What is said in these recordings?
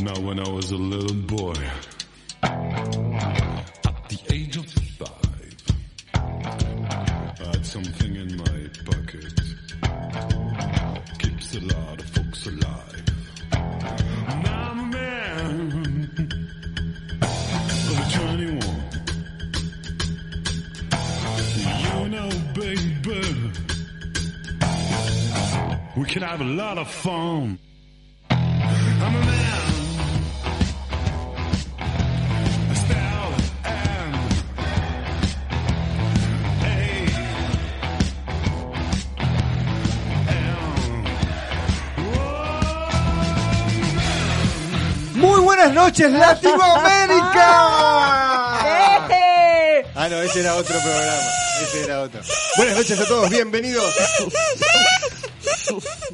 Now, when I was a little boy, at the age of five, I had something in my pocket. Keeps a lot of folks alive. Now I'm a man of 21. You know, baby, we can have a lot of fun. Noches, Latinoamérica. ¡Eh! Ah, no, ese era otro programa. Ese era otro. Buenas noches a todos, bienvenidos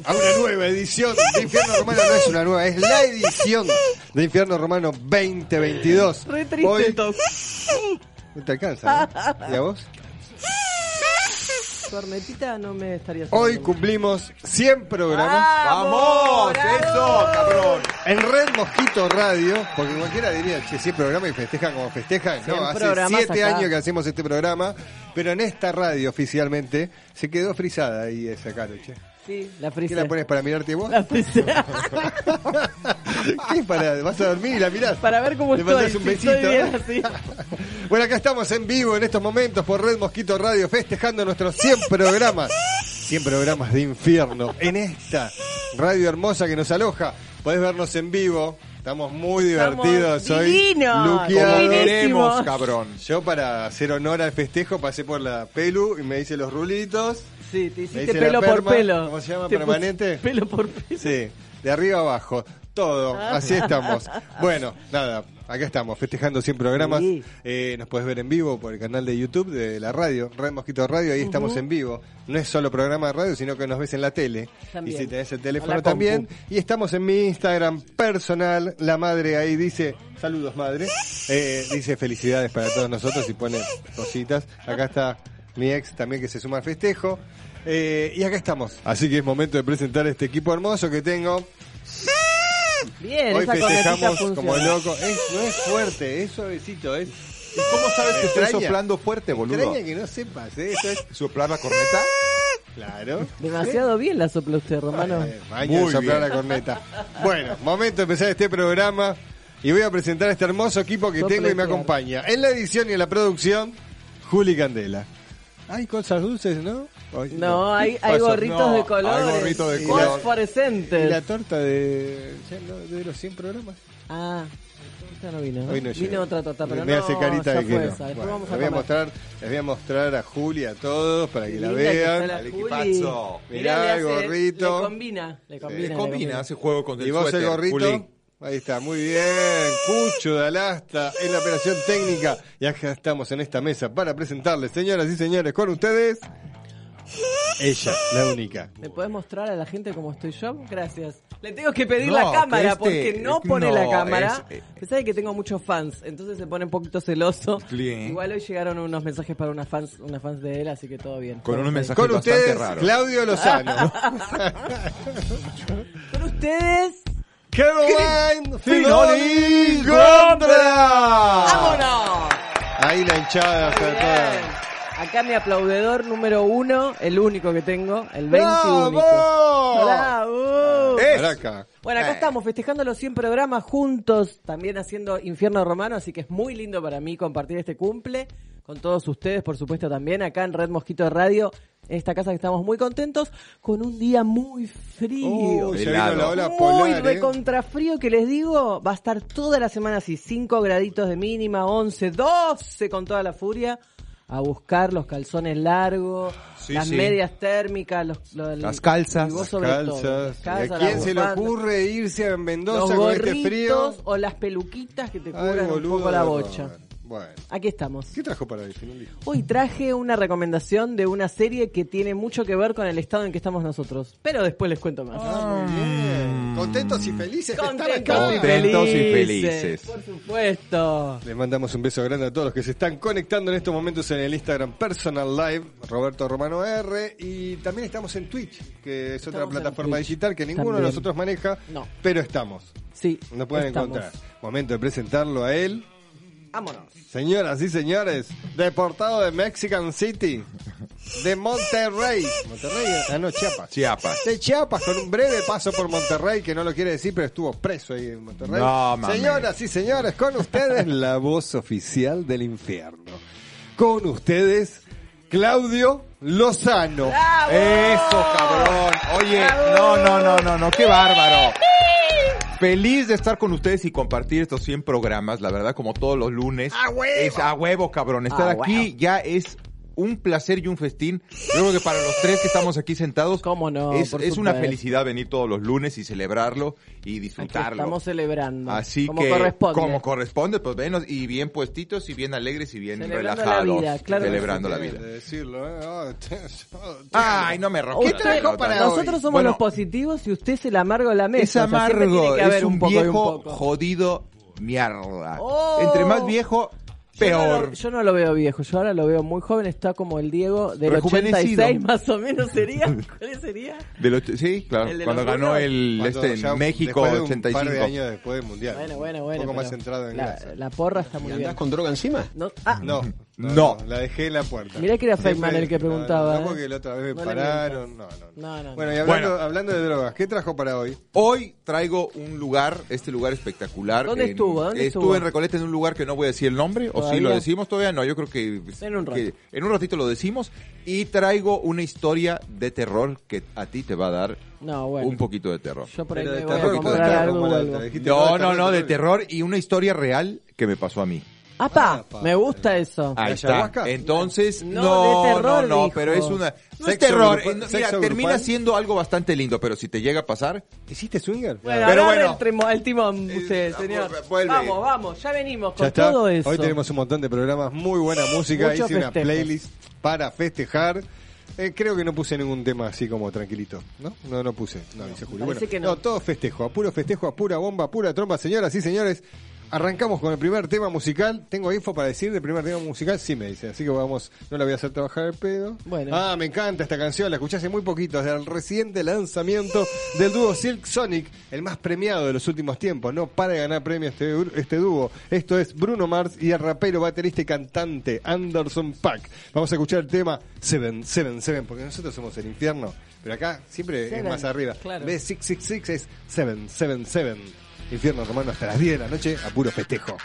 a una nueva edición de Infierno Romano. No es una nueva, es la edición de Infierno Romano 2022. Re triste Hoy no te alcanza, ¿no? ¿Y a vos? Cornetita no me estaría Hoy cumplimos 100 programas ¡Vamos! ¡Eso, cabrón! en Red Mosquito Radio, porque cualquiera diría, che, 100 programas y festejan como festejan. 100 No, hace programas 7 acá. años que hacemos este programa, pero en esta radio oficialmente se quedó frisada ahí esa cara, che. Sí, la ¿Qué frisé. la pones para mirarte vos? La frisé. ¿Qué para? ¿Vas a dormir y la mirás? Para ver cómo Le estoy. un si besito. estoy bien así. Bueno, acá estamos en vivo en estos momentos por Red Mosquito Radio festejando nuestros 100 programas. 100 programas de infierno en esta radio hermosa que nos aloja. Podés vernos en vivo. Estamos muy divertidos. Estamos Soy divinos. luqueado. Como Divinísimos. queremos, cabrón. Yo para hacer honor al festejo pasé por la pelu y me hice los rulitos. Sí, te hiciste la pelo por pelo. ¿Cómo se llama? Te ¿Permanente? Pelo por pelo. Sí, de arriba abajo. Todo, así estamos. Bueno, nada, acá estamos, festejando 100 programas. Sí. Eh, nos puedes ver en vivo por el canal de YouTube de la radio, Red Mosquito Radio, ahí estamos en vivo. No es solo programa de radio, sino que nos ves en la tele. También. Y si tenés el teléfono también. Y estamos en mi Instagram personal, la madre ahí dice, saludos madre, Eh, dice felicidades para todos nosotros y pone cositas. Acá está mi ex también que se suma al festejo. Eh, y acá estamos. Así que es momento de presentar este equipo hermoso que tengo. Bien, Hoy esa festejamos como loco. Es- no es fuerte, es suavecito. Es ¿Y cómo sabes que estoy soplando fuerte, boludo? extraña que no sepas. ¿eh? Eso es ¿Soplar la corneta? claro. Demasiado bien la sopla usted, Romano. Baño Muy de soplar bien. la corneta. Bueno, momento de empezar este programa. Y voy a presentar a este hermoso equipo que tengo y me acompaña. En la edición y en la producción, Juli Candela. Hay cosas dulces, ¿no? Hoy- No, hay, hay gorritos No, de hay colores. gorritos de Y color. ¿Y Fosforescentes. la torta de, no, de los 100 programas? Ah, esta no vino. ¿no? Hoy no Vino otra torta, pero me no, hace carita de que no. Bueno, vamos a les, voy a mostrar, les voy a mostrar a Juli, a todos, para que la linda vean. la El Juli. equipazo. Mirá, le el gorrito. Le combina, le combina. Eh, le combina, hace juego con el Y vos suéter, el gorrito. Juli. Ahí está, muy bien. Cucho de Alasta en la operación técnica. Y acá estamos en esta mesa para presentarles, señoras y señores, con ustedes. Ella, la única. ¿Me puedes mostrar a la gente cómo estoy yo? Gracias. Le tengo que pedir No, la cámara este- porque no pone no, la cámara. es- eh, que tengo muchos fans, entonces se pone un poquito celoso. Bien. Igual hoy llegaron unos mensajes para unas fans, unas fans de él, así que todo bien. Con unos mensajes Con bastante ustedes, raros. Claudio Lozano. Con ustedes, Caroline Finoli Gondra. ¡vámonos! Ahí la hinchada está toda. Acá mi aplaudedor número uno, el único que tengo, el 20 ¡Bravo! único. ¡Bravo! Es-. Bueno, acá Eh. estamos festejando los 100 programas juntos, también haciendo Infierno Romano, así que es muy lindo para mí compartir este cumple con todos ustedes, por supuesto también acá en Red Mosquito Radio, en esta casa que estamos muy contentos, con un día muy frío. La ola muy polar, ¿eh? recontrafrío que les digo, va a estar toda la semana así, 5 graditos de mínima, 11, 12 con toda la furia, a buscar los calzones largos, Sí, las sí. medias térmicas, los, lo- Las calzas. Las sobre todo, calzas. las calzas, ¿Y ¿A quién las se le ocurre irse a los Mendoza con este frío? gorritos o las peluquitas que te Ay, cubran un boludo, poco la bocha. Bueno. Aquí estamos. ¿Qué trajo para hoy? Hoy traje una recomendación de una serie que tiene mucho que ver con el estado en que estamos nosotros. Pero después les cuento más. Ah, muy bien. Contentos y felices de estar Contentos acá. y Contentos y felices. Por supuesto. Les mandamos un beso grande a todos los que se están conectando en estos momentos en el Instagram Personal Live, Roberto Romano R, y también estamos en Twitch, que es otra Estamos plataforma digital que ninguno de nosotros maneja, No. pero estamos. Sí. Nos pueden estamos. encontrar. Momento de presentarlo a él. Vámonos. Señoras y señores, deportado de Mexican City, de Monterrey. Monterrey, ah no, Chiapas. Chiapas. De Chiapas, con un breve paso por Monterrey, que no lo quiere decir, pero estuvo preso ahí en Monterrey. No. Señoras y señores, con ustedes la voz oficial del infierno. Con ustedes, Claudio Lozano. ¡Bravo! Eso, cabrón. Oye, no, no, no, no, no, qué bárbaro. Feliz de estar con ustedes y compartir estos 100 programas, la verdad, como todos los lunes. ¡A huevo! Es a huevo, cabrón. Estar ¡A aquí huevo! ya es un placer y un festín. Yo creo que para los tres que estamos aquí sentados, ¿Cómo no? es, una felicidad venir todos los lunes y celebrarlo y Aquí disfrutarlo. estamos celebrando. Así como que, corresponde. como corresponde, pues venos y bien puestitos y bien alegres y bien Celebrando relajados. la vida, claro celebrando la De vida. decirlo, ¿eh? Oh, te- oh, te- Ay, no me rompas. La pelota. para Nosotros hoy? somos Bueno. los positivos y usted es el amargo de la mesa. Es O sea, siempre amargo, tiene que haber es un, poco y un viejo poco. jodido mierda. Oh. Entre más viejo, Yo no, peor. lo, yo no lo veo viejo, yo ahora lo veo muy joven, está como el Diego del Rejuvenecido. 86 más o menos sería. ¿Cuál sería? Del sí, claro. ¿El de Cuando ganó el Cuando este ya en México de un 85. par de años después del mundial. Bueno, bueno, bueno. Un poco más centrado en la, porra está muy bien. ¿Andás con droga encima? No, ah, No, no, No. no, la dejé en la puerta. Mirá que era Feynman el que preguntaba, No, ¿eh? no, porque la otra vez me No le pararon. No, no, No, no, no. Bueno, y hablando, Bueno. hablando de drogas, ¿qué trajo para hoy? Hoy traigo un lugar, este lugar espectacular. ¿Dónde en- estuvo? ¿Dónde estuve estuvo? en Recoleta en un lugar que no voy a decir el nombre, o si ¿Todavía? lo decimos todavía, no, yo creo que En un rato. que en un ratito lo decimos. Y traigo una historia de terror que a ti te va a dar no, bueno. un poquito de terror. Yo por ahí Pero me de voy a terror, comprar algo como o la algo. otra, dijiste, No, no, no, de terror y una historia real que me pasó a mí. ¡Apa! Apa. Me gusta eso. Ahí ¿La está. Entonces, No, no, de terror, no, no, pero es una... No es terror, grupal- eh, no, mira, termina grupal. siendo algo bastante lindo, pero si te llega a pasar, ¿Hiciste swinger? Bueno, Pero bueno. el, trimo- el timón usted, Eh, señor. vuelve. Vamos, vamos, ya venimos con Ya todo eso. Hoy tenemos un montón de programas, muy buena música. Muchos Hice una playlist para festejar. Eh, creo que no puse ningún tema así como tranquilito, ¿no? No, no puse. No, dice Julio. parece Bueno, que no. todo festejo, a puro festejo, a pura bomba, a pura trompa. Señoras y señores, arrancamos con el primer tema musical. ¿Tengo info para decir del primer tema musical? Sí, me dice. Así que vamos, no la voy a hacer trabajar el pedo. Bueno. Ah, me encanta esta canción, la escuché hace muy poquito, desde el reciente lanzamiento del dúo Silk Sonic, el más premiado de los últimos tiempos. No para de ganar premios este, este dúo. Esto es Bruno Mars y el rapero, baterista y cantante Anderson Paak. Vamos a escuchar el tema Seven, Seven, Seven, porque nosotros somos el infierno. Pero acá siempre Seven, es más arriba. claro. En vez de 666 es Seven, Seven, Seven. Infierno romano hasta las 10 de la noche a puro festejo.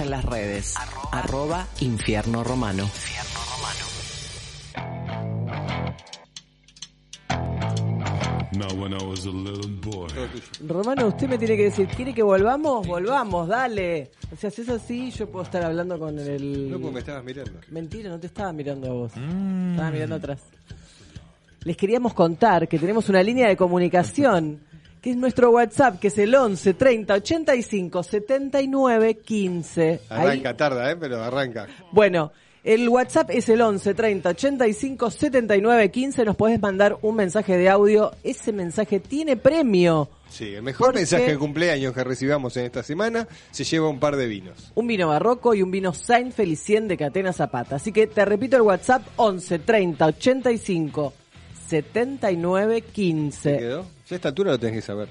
En las redes. Arroba Infierno Romano. Now when I was a little boy, Romano, usted me tiene que decir, ¿quiere que volvamos? Volvamos, dale. O sea, si es así, yo puedo estar hablando con el... No, porque me estabas mirando. Mentira, no te estaba mirando a vos. Estaba mirando atrás. Les queríamos contar que tenemos una línea de comunicación, que es nuestro WhatsApp, que es el 11 30 85 79 15. Ahí- Arranca, tarda, ¿eh? Pero arranca. Bueno, el WhatsApp es el 11 30 85 79 15. Nos podés mandar un mensaje de audio. Ese mensaje tiene premio. Sí, el mejor Porque- mensaje de cumpleaños que recibamos en esta semana se lleva un par de vinos. Un vino barroco y un vino Saint Felicien de Catena Zapata. Así que te repito el WhatsApp 11 30 85 79 ¿Te 15. quedó? Ya a esta altura lo tenés que saber.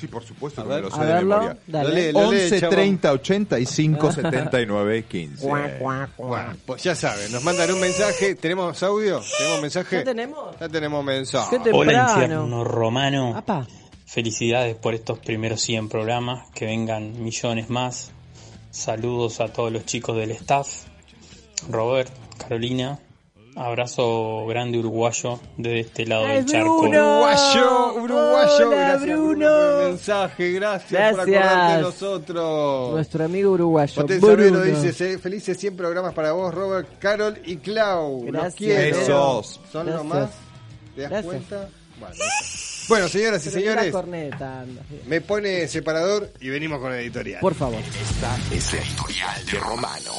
Sí, por supuesto A que ver, me lo a sé de verlo, memoria. dale. Lo lee, lo lee, 11 chavo. 30 85 79 15. Cuac, cuac, cuac. Bueno, pues ya saben, nos mandan un mensaje. ¿Tenemos audio? ¿Tenemos mensaje? ¿Ya tenemos? Ya tenemos mensaje. Qué Hola infierno romano, Apa. felicidades por estos primeros 100 programas, que vengan millones más. Saludos a todos los chicos del staff, Robert, Carolina, abrazo grande uruguayo desde este lado ¡Ay, del charco. Bruno! Uruguayo, uruguayo. Hola, gracias Bruno. por el mensaje. Gracias, por acordarte de nosotros. Nuestro amigo uruguayo. Bruno. Dice, "Se- felices 100 programas para vos, Robert, Carol y Clau. Los Gracias. quiero. Besos. Son Gracias. lo más. ¿Te das Gracias. cuenta? Bueno, bueno, señoras y Pero señores, la corneta, me pone separador y venimos con el editorial. Por favor. Es el editorial de Romano.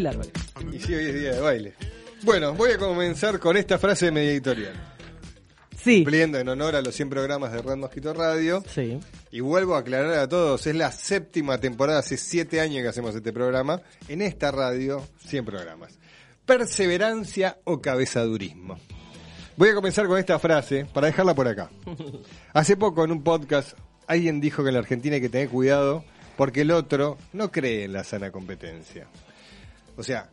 Bailar. ¿vale? Y sí, hoy es día de baile. Bueno, voy a comenzar con esta frase de mi editorial. Sí. Cumpliendo en honor a los 100 programas de Red Mosquito Radio. Sí. Y vuelvo a aclarar a todos, es la séptima temporada, hace 7 años que hacemos este programa. En esta radio, 100 programas. Perseverancia o cabezadurismo. Voy a comenzar con esta frase para dejarla por acá. Hace poco en un podcast alguien dijo que en la Argentina hay que tener cuidado porque el otro no cree en la sana competencia. O sea,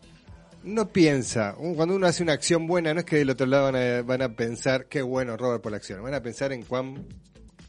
no piensa, cuando uno hace una acción buena, no es que del otro lado van a, van a pensar qué bueno Robert por la acción, van a pensar en cuán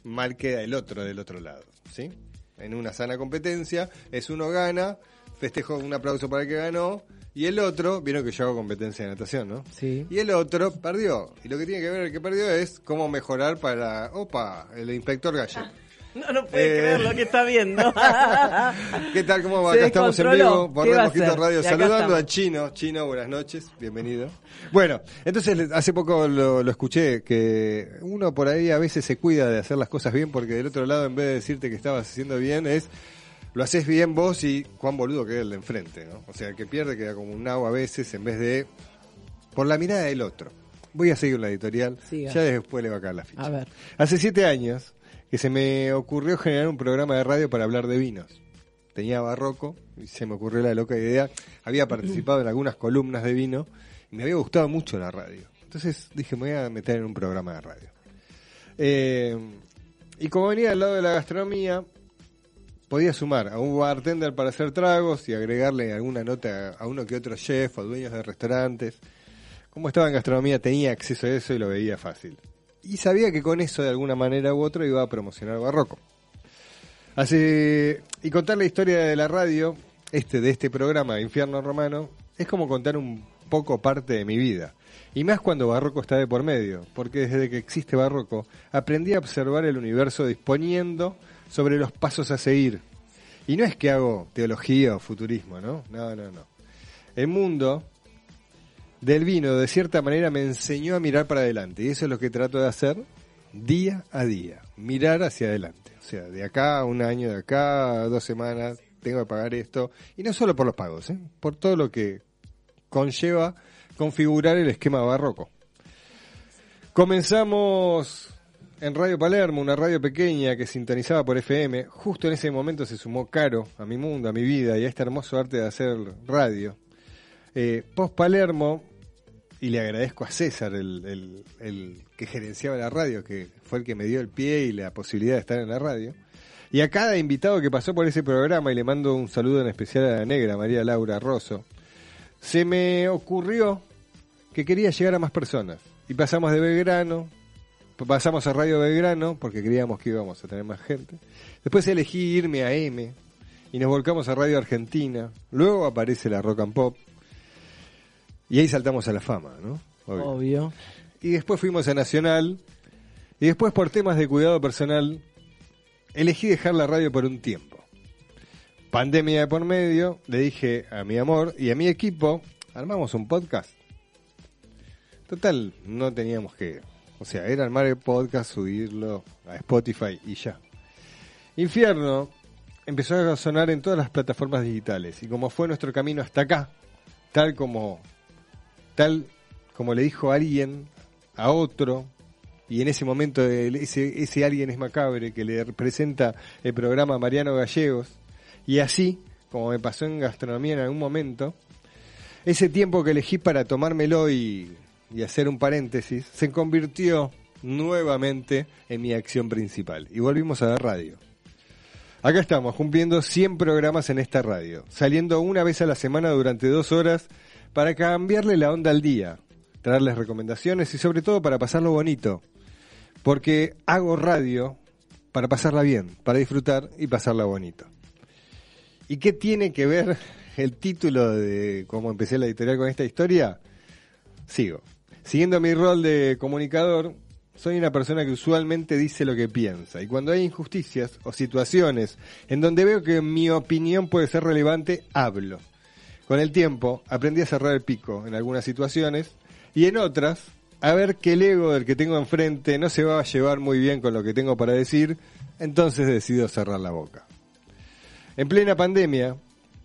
mal queda el otro del otro lado, ¿sí? En una sana competencia, es uno gana, festejo un aplauso para el que ganó, y el otro, vieron que yo hago competencia de natación, ¿no? Sí. Y el otro perdió. Y lo que tiene que ver el que perdió es cómo mejorar para, opa, el inspector Gallet. No, no puede Eh. creer lo que está viendo. ¿Qué tal? ¿Cómo va? Se Acá estamos en vivo por ¿Qué Red Mosquito? Radio, saludando estamos. a Chino. Chino, buenas noches, bienvenido. Bueno, entonces hace poco lo, lo escuché, que uno por ahí a veces se cuida de hacer las cosas bien, porque del otro lado, en vez de decirte que estabas haciendo bien, es lo haces bien vos y cuán boludo queda el de enfrente, ¿no? O sea, el que pierde queda como un nabo a veces, en vez de por la mirada del otro. Voy a seguir la editorial, Siga. ya después le va a caer la ficha. A ver. Hace siete años que se me ocurrió generar un programa de radio para hablar de vinos. Tenía barroco y se me ocurrió la loca idea. Había participado en algunas columnas de vino y me había gustado mucho la radio. Entonces dije, me voy a meter en un programa de radio. Eh, y como venía al lado de la gastronomía, podía sumar a un bartender para hacer tragos y agregarle alguna nota a uno que otro chef o dueños de restaurantes. Como estaba en gastronomía tenía acceso a eso y lo veía fácil. Y sabía que con eso de alguna manera u otra iba a promocionar Barroco. Así, y contar la historia de la radio, este de este programa Infierno Romano, es como contar un poco parte de mi vida. Y más cuando Barroco está de por medio, porque desde que existe Barroco aprendí a observar el universo disponiendo sobre los pasos a seguir. Y no es que hago teología o futurismo, ¿no? No, no, no. El mundo del vino de cierta manera me enseñó a mirar para adelante y eso es lo que trato de hacer día a día, mirar hacia adelante. O sea, de acá a un año, de acá a dos semanas, tengo que pagar esto. Y no solo por los pagos, ¿eh? por todo lo que conlleva configurar el esquema barroco. Comenzamos en Radio Palermo, una radio pequeña que sintonizaba por FM. Justo en ese momento se sumó Caro a mi mundo, a mi vida y a este hermoso arte de hacer radio. Eh, Post Palermo y le agradezco a César, el, el- que gerenciaba la radio, que fue el que me dio el pie y la posibilidad de estar en la radio. Y a cada invitado que pasó por ese programa, y le mando un saludo en especial a la negra, María Laura Rosso, se me ocurrió que quería llegar a más personas. Y pasamos de Belgrano, pasamos a Radio Belgrano, porque creíamos que íbamos a tener más gente. Después elegí irme a M, y nos volcamos a Radio Argentina. Luego aparece la Rock and Pop. Y ahí saltamos a la fama, ¿no? Obvio. Obvio. Y después fuimos a Nacional. Y después por temas de cuidado personal, elegí dejar la radio por un tiempo. Pandemia de por medio, le dije a mi amor y a mi equipo, armamos un podcast. Total, no teníamos que... O sea, era armar el podcast, subirlo a Spotify y ya. Infierno empezó a sonar en todas las plataformas digitales. Y como fue nuestro camino hasta acá, tal como tal como le dijo alguien a otro, y en ese momento ese, ese alguien es macabre que le representa el programa Mariano Gallegos, y así, como me pasó en gastronomía en algún momento, ese tiempo que elegí para tomármelo y, y hacer un paréntesis, se convirtió nuevamente en mi acción principal. Y volvimos a la radio. Acá estamos, cumpliendo 100 programas en esta radio, saliendo una vez a la semana durante dos horas para cambiarle la onda al día, traerles recomendaciones y sobre todo para pasarlo bonito. Porque hago radio para pasarla bien, para disfrutar y pasarla bonito. ¿Y qué tiene que ver el título de cómo empecé la editorial con esta historia? Sigo. Siguiendo mi rol de comunicador, soy una persona que usualmente dice lo que piensa. Y cuando hay injusticias o situaciones en donde veo que mi opinión puede ser relevante, hablo. Con el tiempo aprendí a cerrar el pico en algunas situaciones y en otras a ver que el ego del que tengo enfrente no se va a llevar muy bien con lo que tengo para decir, entonces decido cerrar la boca. En plena pandemia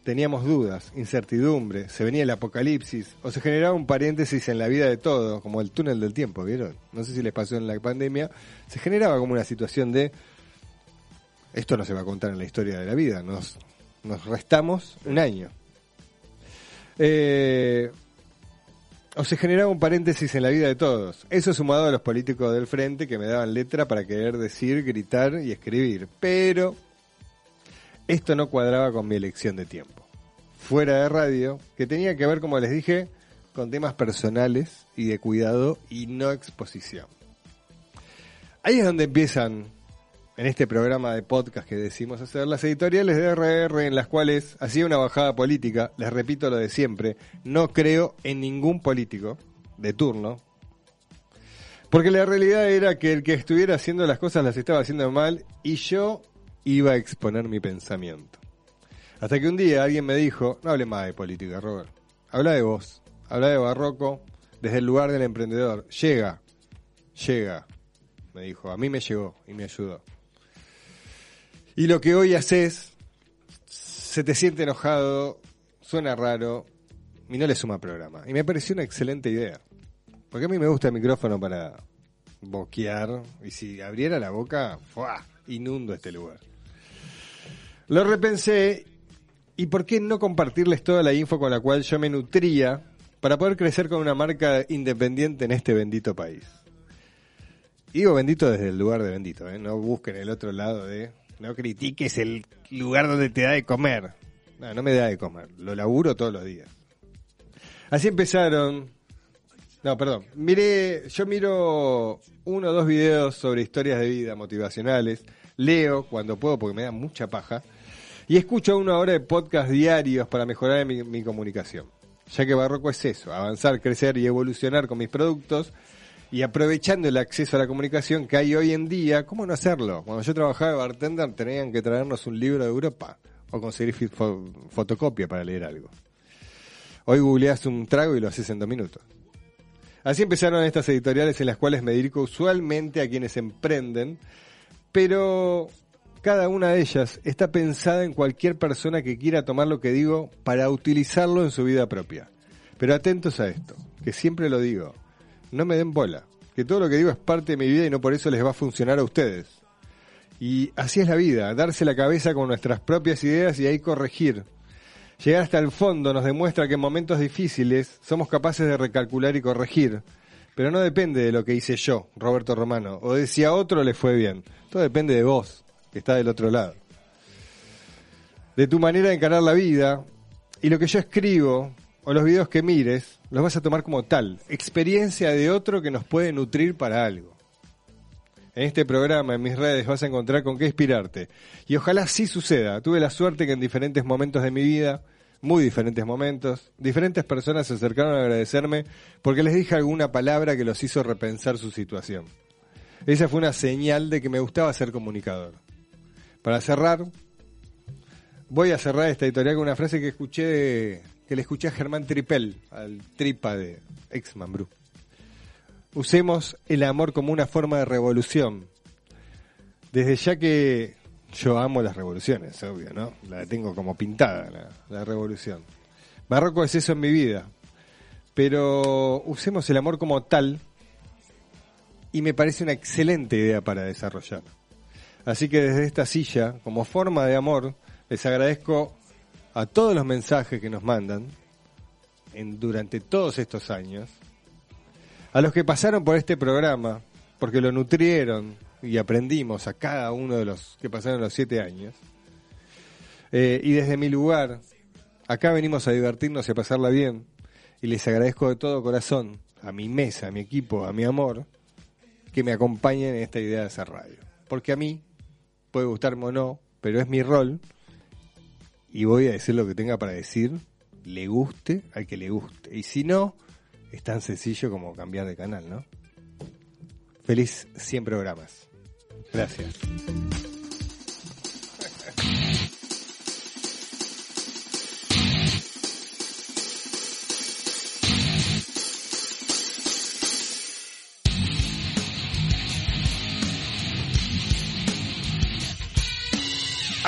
teníamos dudas, incertidumbre, se venía el apocalipsis o se generaba un paréntesis en la vida de todo, como el túnel del tiempo, ¿vieron? No sé si les pasó en la pandemia, se generaba como una situación de esto no se va a contar en la historia de la vida, nos, nos restamos un año. Eh, o se generaba un paréntesis en la vida de todos. Eso sumado a los políticos del frente que me daban letra para querer decir, gritar y escribir. Pero esto no cuadraba con mi elección de tiempo. Fuera de radio, que tenía que ver, como les dije, con temas personales y de cuidado y no exposición. Ahí es donde empiezan, en este programa de podcast que decimos hacer, las editoriales de RR en las cuales hacía una bajada política, les repito lo de siempre, no creo en ningún político de turno, porque la realidad era que el que estuviera haciendo las cosas las estaba haciendo mal y yo iba a exponer mi pensamiento. Hasta que un día alguien me dijo, no hable más de política, Robert. Habla de vos, habla de Barroco desde el lugar del emprendedor. Llega, llega, me dijo. A mí me llegó y me ayudó. Y lo que hoy haces, se te siente enojado, suena raro y no le suma programa. Y me pareció una excelente idea. Porque a mí me gusta el micrófono para boquear y si abriera la boca, ¡fua! inundo este lugar. Lo repensé y por qué no compartirles toda la info con la cual yo me nutría para poder crecer con una marca independiente en este bendito país. Digo bendito desde el lugar de bendito, ¿eh? no busquen el otro lado de... No critiques el lugar donde te da de comer. No, no me da de comer, lo laburo todos los días. Así empezaron no, perdón. Miré, yo miro uno o dos videos sobre historias de vida motivacionales, leo cuando puedo porque me da mucha paja, y escucho una hora de podcast diarios para mejorar mi, mi comunicación. Ya que Barroco es eso, avanzar, crecer y evolucionar con mis productos, y aprovechando el acceso a la comunicación que hay hoy en día, ¿cómo no hacerlo? Cuando yo trabajaba de bartender tenían que traernos un libro de Europa o conseguir fotocopia para leer algo. Hoy googleas un trago y lo haces en dos minutos. Así empezaron estas editoriales en las cuales me dirijo usualmente a quienes emprenden, pero cada una de ellas está pensada en cualquier persona que quiera tomar lo que digo para utilizarlo en su vida propia. Pero atentos a esto, que siempre lo digo, no me den bola, que todo lo que digo es parte de mi vida y no por eso les va a funcionar a ustedes. Y así es la vida, darse la cabeza con nuestras propias ideas y ahí corregir. Llegar hasta el fondo nos demuestra que en momentos difíciles somos capaces de recalcular y corregir, pero no depende de lo que hice yo, Roberto Romano, o de si a otro le fue bien. Todo depende de vos, que está del otro lado. De tu manera de encarar la vida, y lo que yo escribo, o los videos que mires, los vas a tomar como tal, experiencia de otro que nos puede nutrir para algo. En este programa, en mis redes, vas a encontrar con qué inspirarte. Y ojalá sí suceda. Tuve la suerte que en diferentes momentos de mi vida, muy diferentes momentos, diferentes personas se acercaron a agradecerme porque les dije alguna palabra que los hizo repensar su situación. Esa fue una señal de que me gustaba ser comunicador. Para cerrar, voy a cerrar esta editorial con una frase que escuché que le escuché a Germán Tripel, al tripa de ex Mambrú. Usemos el amor como una forma de revolución. Desde ya que yo amo las revoluciones, obvio, ¿no? La tengo como pintada, la, la revolución. Barroco es eso en mi vida. Pero usemos el amor como tal y me parece una excelente idea para desarrollar. Así que desde esta silla, como forma de amor, les agradezco a todos los mensajes que nos mandan en, durante todos estos años, a los que pasaron por este programa, porque lo nutrieron y aprendimos a cada uno de los que pasaron los siete años. Eh, y desde mi lugar, acá venimos a divertirnos y a pasarla bien, y les agradezco de todo corazón a mi mesa, a mi equipo, a mi amor, que me acompañen en esta idea de hacer radio. Porque a mí, puede gustarme o no, pero es mi rol, y voy a decir lo que tenga para decir, le guste al que le guste. Y si no, es tan sencillo como cambiar de canal, ¿no? Feliz 100 programas. Gracias.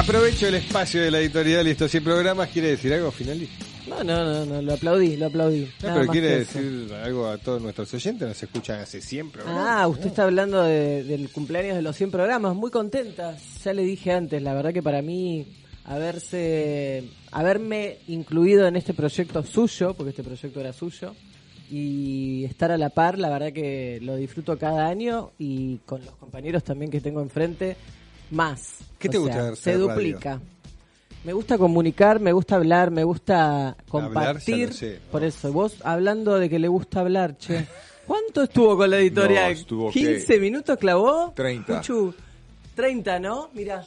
Aprovecho el espacio de la editorial y estos 100 programas. ¿Quiere decir algo, finalista? No, no, no, no, lo aplaudí, lo aplaudí. No, Nada pero quiere decir algo a todos nuestros oyentes. Nos escuchan hace 100 programas. Ah, usted está hablando de- del cumpleaños de los 100 programas. Muy contenta. Ya le dije antes, la verdad que para mí haberse, haberme incluido en este proyecto suyo, porque este proyecto era suyo, y estar a la par, la verdad que lo disfruto cada año y con los compañeros también que tengo enfrente, más. ¿Qué O te gusta sea, Se duplica. Me gusta comunicar, me gusta hablar, me gusta compartir. lo sé, ¿no? Por eso, vos hablando de que le gusta hablar, che. ¿Cuánto estuvo con la editorial? No, estuvo, ¿15 ¿qué? minutos clavó? 30. Puchu, 30, ¿no? Mira.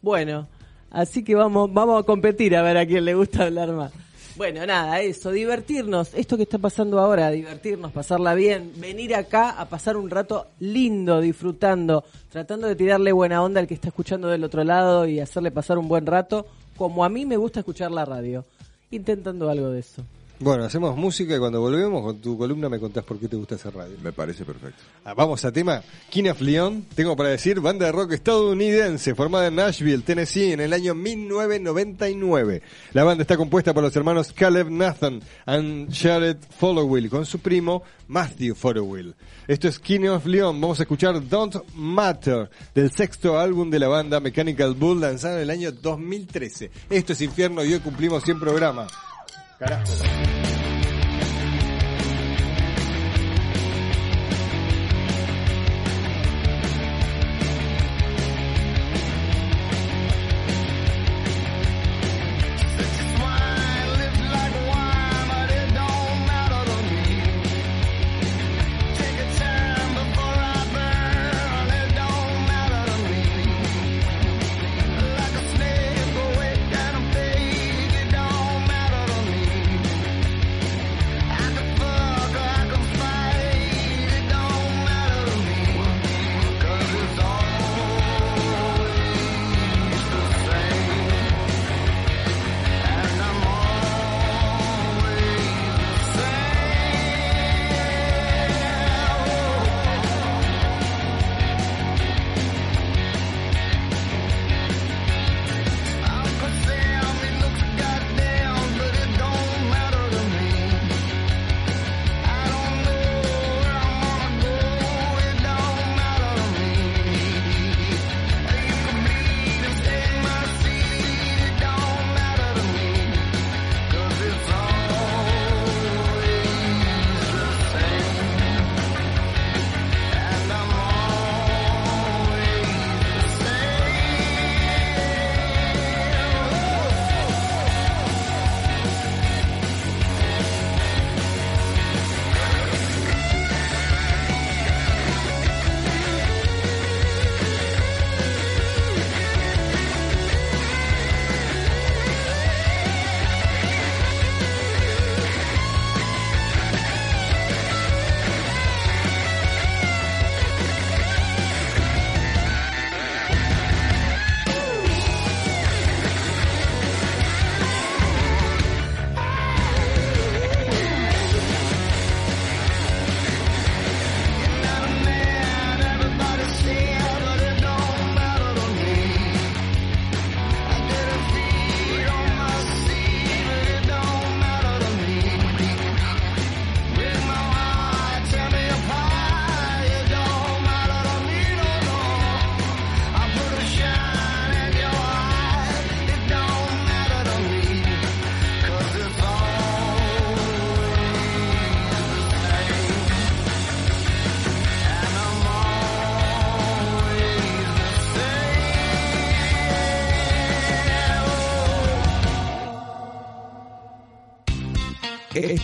Bueno, así que vamos, vamos a competir a ver a quién le gusta hablar más. Bueno, nada, eso, divertirnos. Esto que está pasando ahora, divertirnos, pasarla bien, venir acá a pasar un rato lindo, disfrutando, tratando de tirarle buena onda al que está escuchando del otro lado y hacerle pasar un buen rato, como a mí me gusta escuchar la radio. Intentando algo de eso. Bueno, hacemos música y cuando volvemos con tu columna me contás por qué te gusta hacer radio. Me parece perfecto. Ah, vamos a tema. King of Leon, tengo para decir, banda de rock estadounidense formada en Nashville, Tennessee, en el año 1999. La banda está compuesta por los hermanos Caleb Nathan and Jared Followill, con su primo Matthew Followill. Esto es King of Leon. Vamos a escuchar Don't Matter, del sexto álbum de la banda Mechanical Bull, lanzado en el año 2013. Esto es Infierno y hoy cumplimos 100 programas. Carajo.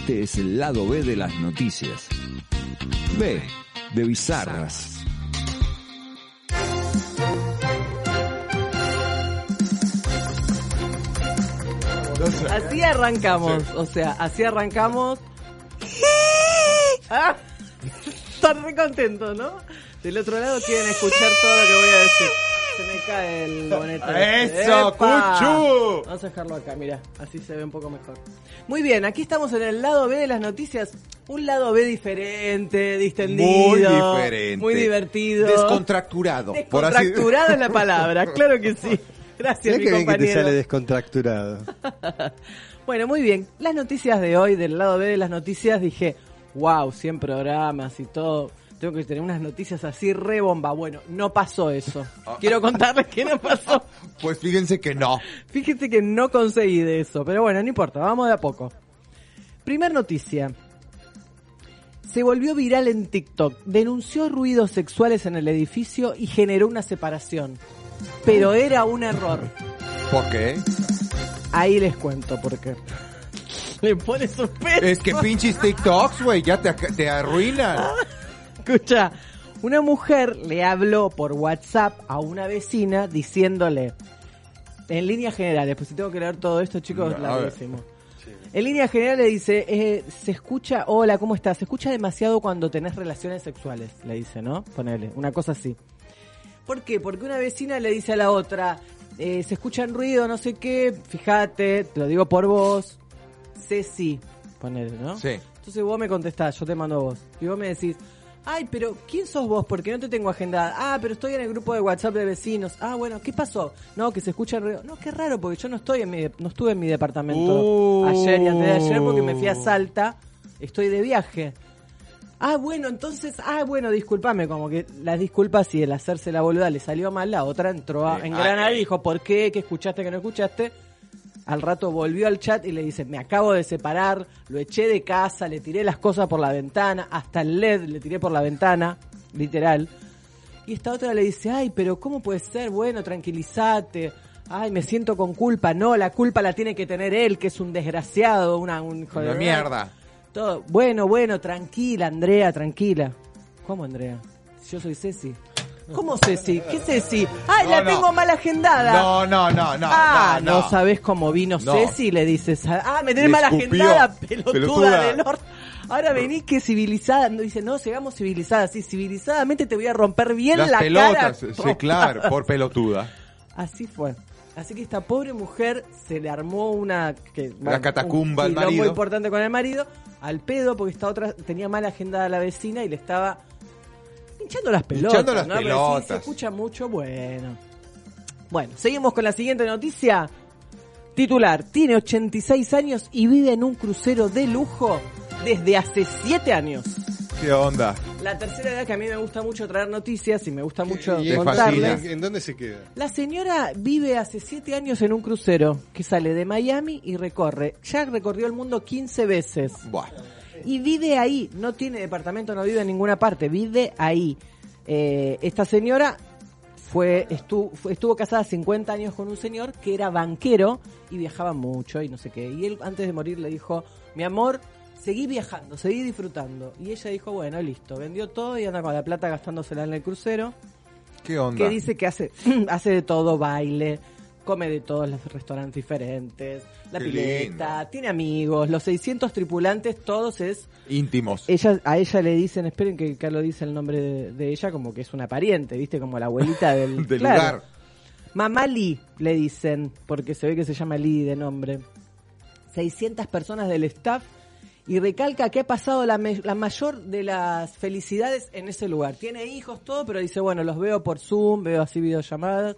Este es el lado B de las noticias. B, de bizarras. Así arrancamos, o sea, así arrancamos. Ah, Están re contentos, ¿no? Del otro lado quieren escuchar todo lo que voy a decir. Se me cae el bonete. ¡Eso, ¡Epa! Cuchu! Vamos a dejarlo acá, mira, así se ve un poco mejor. Muy bien, aquí estamos en el lado B de las noticias. Un lado B diferente, distendido. Muy diferente. Muy divertido. Descontracturado. por así- Descontracturado es la palabra, claro que sí. Gracias, mi que bien que te compañero. sale descontracturado. Bueno, muy bien. Las noticias de hoy, del lado B de las noticias, dije, wow, 100 programas y todo. Tengo que tener unas noticias así re bomba. Bueno, no pasó eso. Quiero contarles que no pasó. Pues fíjense que no. Fíjense que no conseguí de eso. Pero bueno, no importa, vamos de a poco. Primer noticia. Se volvió viral en TikTok. Denunció ruidos sexuales en el edificio y generó una separación. Pero era un error. ¿Por qué? Ahí les cuento por qué. Le pone suspenso. Es que pinches TikToks, güey, ya te, te arruinan. Escucha, una mujer le habló por WhatsApp a una vecina diciéndole, en líneas generales, pues si tengo que leer todo esto, chicos, No, la decimos. En líneas generales dice, eh, se escucha, hola, ¿cómo estás? Se escucha demasiado cuando tenés relaciones sexuales, le dice, ¿no? Ponele, una cosa así. ¿Por qué? Porque una vecina le dice a la otra, eh, se escucha ruido, no sé qué, fíjate, te lo digo por vos, sé sí, ponele, ¿no? Sí. Entonces vos me contestás, yo te mando vos. Y vos me decís, ay, pero ¿quién sos vos? Porque no te tengo agendada. Ah, pero estoy en el grupo de WhatsApp de vecinos. Ah, bueno, ¿qué pasó? No, que se escucha el ruido. No, qué raro, porque yo no estoy en mi, no estuve en mi departamento Uh. ayer y antes de ayer porque me fui a Salta. Estoy de viaje. Ah, bueno, entonces, ah, bueno, discúlpame, como que las disculpas y el hacerse la boluda le salió mal, la otra entró a Sí. engranar Ay. y dijo, ¿por qué? ¿Qué escuchaste que no escuchaste? Al rato volvió al chat y le dice, me acabo de separar, lo eché de casa, le tiré las cosas por la ventana, hasta el LED le tiré por la ventana, literal. Y esta otra le dice, ay, pero ¿cómo puede ser? Bueno, tranquilízate. Ay, me siento con culpa. No, la culpa la tiene que tener él, que es un desgraciado, una, un hijo de Una mierda. Todo. Bueno, bueno, tranquila, Andrea, tranquila. ¿Cómo, Andrea? Yo soy Ceci. ¿Cómo Ceci? ¿Qué Ceci? ¡Ay, No, la no. tengo mal agendada! No, no, no, no. ah, no, no, sabes cómo vino No. Ceci, le dices. Ah, me tenés mal agendada, pelotuda, Pelotuda. del orto. Ahora venís que civilizada. No, dice, no, sigamos civilizada. Sí, civilizadamente te voy a romper bien Las la pelotas, cara. sí, claro, por pelotuda. Así fue. Así que esta pobre mujer se le armó una que, La catacumba un al marido. importante con el marido, al pedo, porque esta otra tenía mal agendada a la vecina y le estaba hinchando las pelotas. Hinchando las ¿no? Pelotas. se escucha mucho, bueno. Bueno, seguimos con la siguiente noticia. Titular, tiene 86 años y vive en un crucero de lujo desde hace 7 años. ¿Qué onda? La tercera edad que a mí me gusta mucho traer noticias y me gusta mucho ¿Y contarles. ¿En dónde se queda? La señora vive hace siete años en un crucero que sale de Miami y recorre. Ya recorrió el mundo 15 veces. Buah. Y vive ahí. No tiene departamento, no vive en ninguna parte. Vive ahí. Eh, esta señora fue estuvo, estuvo casada 50 años con un señor que era banquero y viajaba mucho y no sé qué. Y él antes de morir le dijo, mi amor, seguí viajando, seguí disfrutando. Y ella dijo, bueno, listo. Vendió todo y anda con la plata gastándosela en el crucero ¿Qué onda? que dice que hace, hace de todo, baile, come de todos los restaurantes diferentes, la Qué pileta, lindo. tiene amigos, los 600 tripulantes, todos es... Íntimos. Ella, a ella le dicen, esperen que Carlos dice el nombre de, de ella como que es una pariente, ¿viste? Como la abuelita del, Del claro. lugar. Mamá Lee, le dicen, porque se ve que se llama Lee de nombre. 600 personas del staff y recalca que ha pasado la, la mayor de las felicidades en ese lugar. Tiene hijos, todo, pero dice, bueno, los veo por Zoom, veo así videollamadas.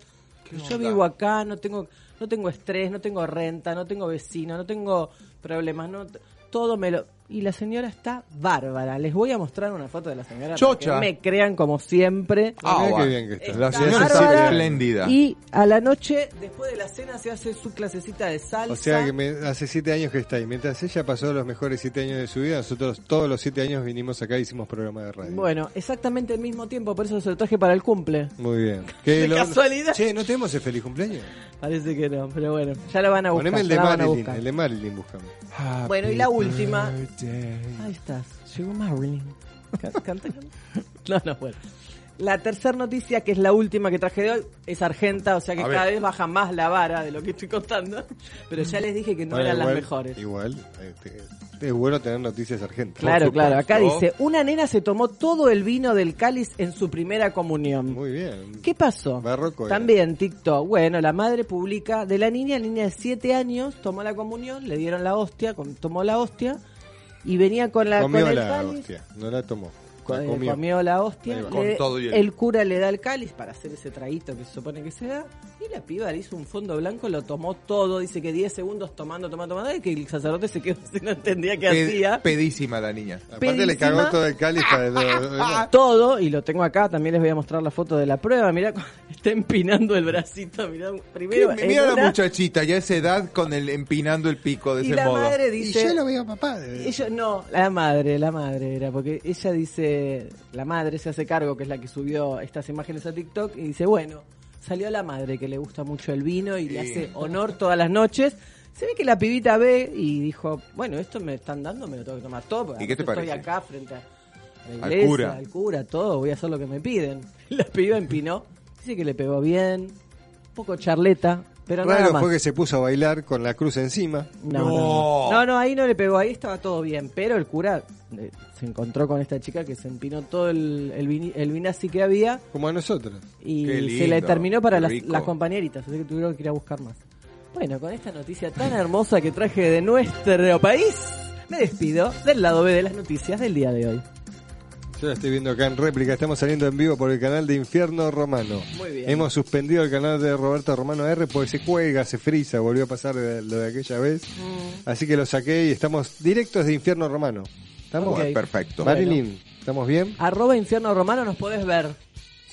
Yo onda? vivo acá, no tengo no tengo estrés, no tengo renta, no tengo vecino, no tengo problemas, no todo me lo y la señora está bárbara. Les voy a mostrar una foto de la señora Chocha. para que me crean como siempre. Ah, Mirá qué bueno. bien que está. La señora está bárbara. espléndida. Y a la noche, después de la cena, se hace su clasecita de salsa. O sea que me- hace siete años que está ahí. Mientras ella pasó los mejores siete años de su vida, nosotros todos los siete años vinimos acá y hicimos programa de radio. Bueno, exactamente el mismo tiempo, por eso se lo traje para el cumple. Muy bien. ¿Qué De lo- casualidad. Che, ¿no tenemos el feliz cumpleaños? Parece que no, pero bueno, ya la van a buscar. Poneme el de Marilyn. El de Marilyn buscamos. Bueno, y la última. Ahí estás. Llegó Marilyn. Can- Canta, canta. No, no, bueno. La tercera noticia, que es la última que traje de hoy, es Argenta, o sea que cada vez baja más la vara de lo que estoy contando. Pero ya les dije que no Bueno, eran igual- las mejores. Igual, este, es bueno tener noticias argentas. Claro, claro. Acá dice, una nena se tomó todo el vino del cáliz en su primera comunión. Muy bien. ¿Qué pasó? Barroco era. También TikTok. Bueno, la madre publica de la niña, la niña de 7 años, tomó la comunión, le dieron la hostia, tomó la hostia y venía con la Comió con el la hostia, no la tomó. Eh, Comió. comió. la hostia, Ahí va. Con le- todo y el- el cura le da el cáliz para hacer ese traguito que se supone que se da, y la piba le hizo un fondo blanco, lo tomó todo, dice que 10 segundos tomando, tomando, tomando, y que el sacerdote se quedó así, no entendía qué Pe- hacía. pedísima la niña. Aparte le cagó todo el cáliz para el... todo, y lo tengo acá, también les voy a mostrar la foto de la prueba, mirá, está empinando el bracito, mirá, primero Mira la muchachita, ya a esa edad con el empinando el pico de y ese la modo. madre Y dice... yo lo veo papá. Ella, no, la madre, la madre era, porque ella dice, la madre se hace cargo, que es la que subió estas imágenes a TikTok, y dice, bueno, salió la madre que le gusta mucho el vino y le hace honor todas las noches. Se ve que la pibita ve y dijo, bueno, esto me están dando, me lo tengo que tomar todo. ¿Y qué te parece? Estoy acá frente a la Al iglesia, cura. al cura, todo, voy a hacer lo que me piden. La piba empinó, dice que le pegó bien, un poco charleta, pero nada Raro más. fue que se puso a bailar con la cruz encima. No, No. no, no, no, ahí no le pegó, ahí estaba todo bien, pero el cura eh, se encontró con esta chica que se empinó todo el, el, vini- el vinazi que había Como a nosotros. y se le terminó para las, las compañeritas, así que tuvieron que ir a buscar más. Bueno, con esta noticia tan hermosa que traje de nuestro país, me despido del lado B de las noticias del día de hoy. Yo la estoy viendo acá en réplica. Estamos saliendo en vivo por el canal de Infierno Romano. Muy bien. Hemos suspendido el canal de Roberto Romano R porque se cuelga, se frisa, volvió a pasar de- lo de aquella vez. Mm. Así que lo saqué y estamos directos de Infierno Romano. ¿Estamos? Ok. Perfecto. Marilyn, ¿estamos bien? Arroba infierno romano nos podés ver.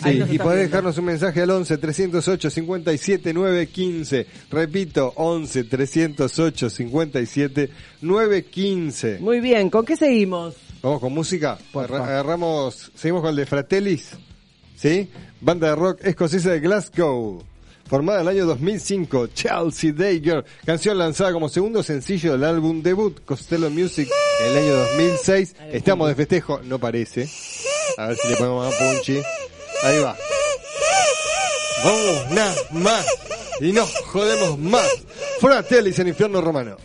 Sí, y podés viendo. dejarnos un mensaje al 11 308 57 915. Repito, 11 308 57 915. Muy bien, ¿con qué seguimos? Vamos con música. Agarramos, seguimos con el de Fratellis. ¿Sí? Banda de rock escocesa de Glasgow. Formada en el año 2005, Chelsea Dagger, canción lanzada como segundo sencillo del álbum debut Costello Music en el año 2006. Estamos de festejo, no parece. A ver si le ponemos más punchy. Ahí va. Vamos, nada más. Y no jodemos más. Fratellis en Infierno Romano.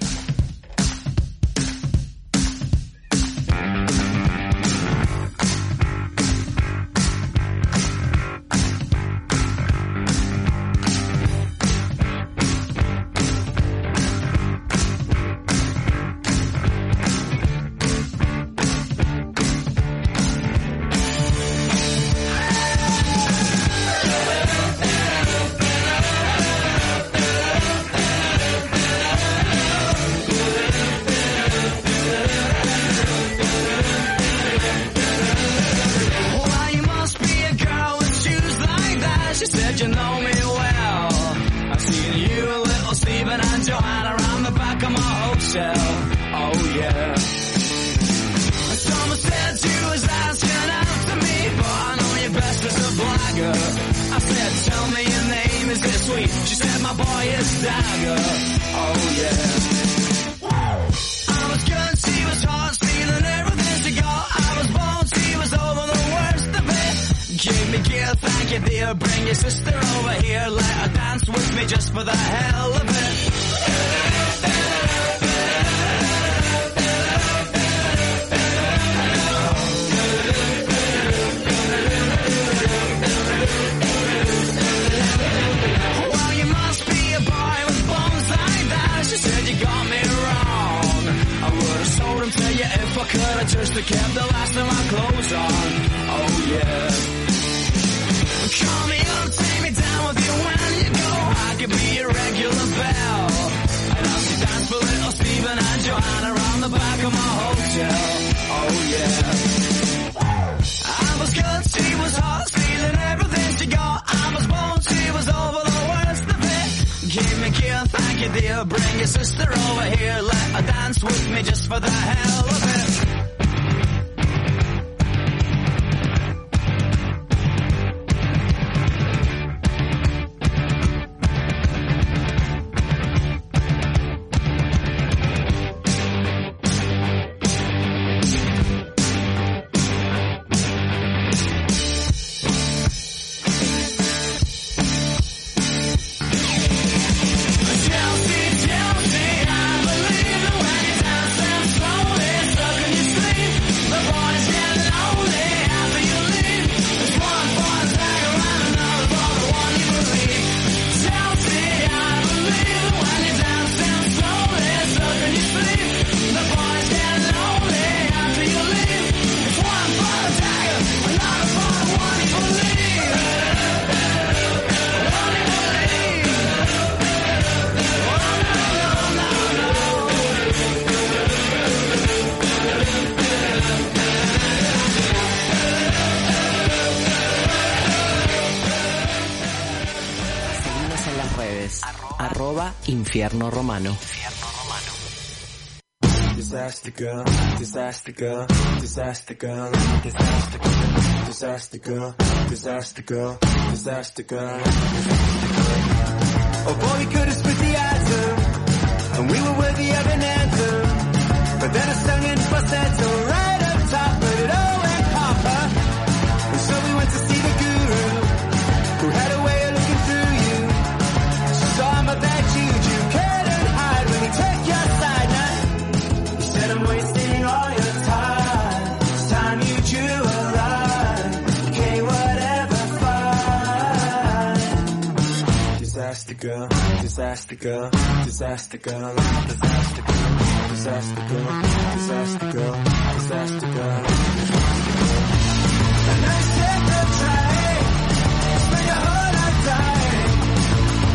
Arroba Infierno Romano. Disaster girl, disaster girl, disaster girl, disaster girl, disaster girl, disaster girl, disaster girl. Oh we could have split the atom, and we were worthy of an anthem. But then I sung in falsetto Disaster girl, disaster girl, disaster girl, disaster girl, disaster girl, disaster girl, disaster girl. I said to try, spend your whole life dying.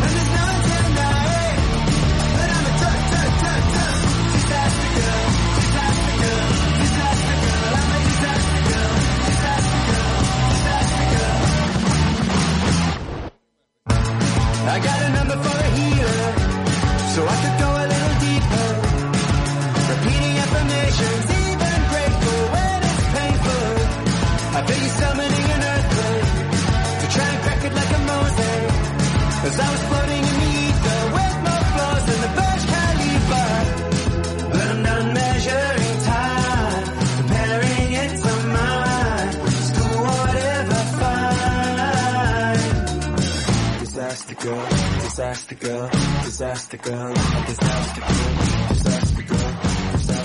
And there's no denying that I'm a duck, duck, duck, duck. Disaster girl, disaster girl, disaster girl. I'm a disaster girl, disaster girl, disaster girl. I got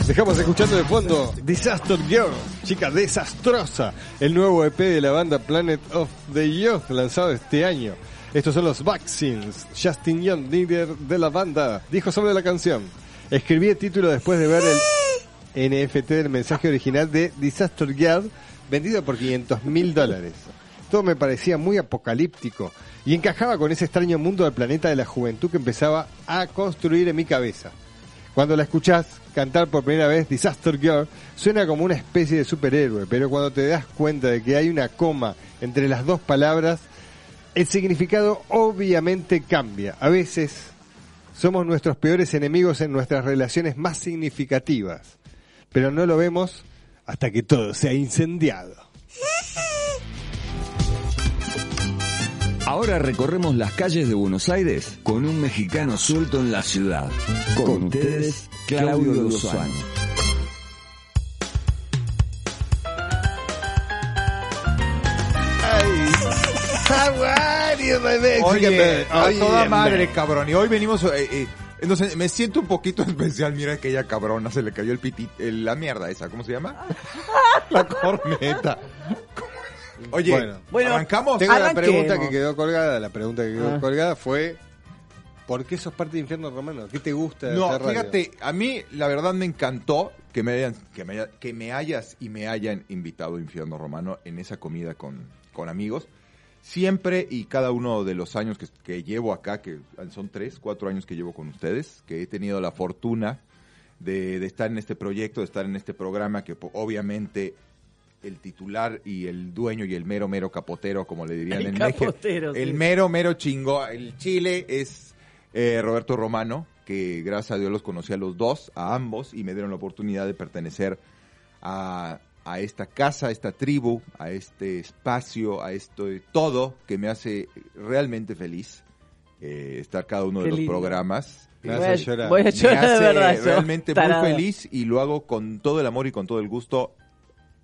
Dejamos escuchando de fondo Disaster Girl, chica desastrosa, el nuevo EP de la banda Planet of the Youth lanzado este año. Estos son los Vaccines. Justin Young, líder de la banda, dijo sobre la canción. Escribí el título después de ver el NFT del mensaje original de Disaster Girl, vendido por 500 mil dólares. Todo me parecía muy apocalíptico y encajaba con ese extraño mundo del planeta de la juventud que empezaba a construir en mi cabeza. Cuando la escuchás cantar por primera vez Disaster Girl, suena como una especie de superhéroe, pero cuando te das cuenta de que hay una coma entre las dos palabras, el significado obviamente cambia. A veces somos nuestros peores enemigos en nuestras relaciones más significativas, pero no lo vemos hasta que todo se ha incendiado. Ahora recorremos las calles de Buenos Aires con un mexicano suelto en la ciudad. Con ustedes, Claudio Lozano. Oye, man? a Oye, toda man. madre, cabrón. Y hoy venimos... eh, eh, entonces, me siento un poquito especial. Mira aquella cabrona, se le cayó el piti... el- la mierda esa, ¿cómo se llama? la corneta. Oye, Bueno. Bueno, arrancamos. Tengo Arranquemos. pregunta que quedó colgada. La pregunta que quedó Ah. colgada fue: ¿Por qué sos parte de Infierno Romano? ¿Qué te gusta de No, hacer radio? fíjate, a mí la verdad me encantó que me hayan, que me, haya- que me hayas y me hayan invitado a Infierno Romano en esa comida con, con amigos. Siempre y cada uno de los años que, que llevo acá, que son tres, cuatro años que llevo con ustedes, que he tenido la fortuna de, de estar en este proyecto, de estar en este programa, que obviamente el titular y el dueño y el mero mero capotero, como le dirían El en México, sí. el mero mero chingo, el chile es eh, Roberto Romano, que gracias a Dios los conocí a los dos, a ambos, y me dieron la oportunidad de pertenecer a, a esta casa, a esta tribu, a este espacio, a esto de todo que me hace realmente feliz eh, estar cada uno Qué de los programas. Me Eh, vas a llorar. voy a me de hace verdad. realmente tarado. muy feliz y lo hago con todo el amor y con todo el gusto.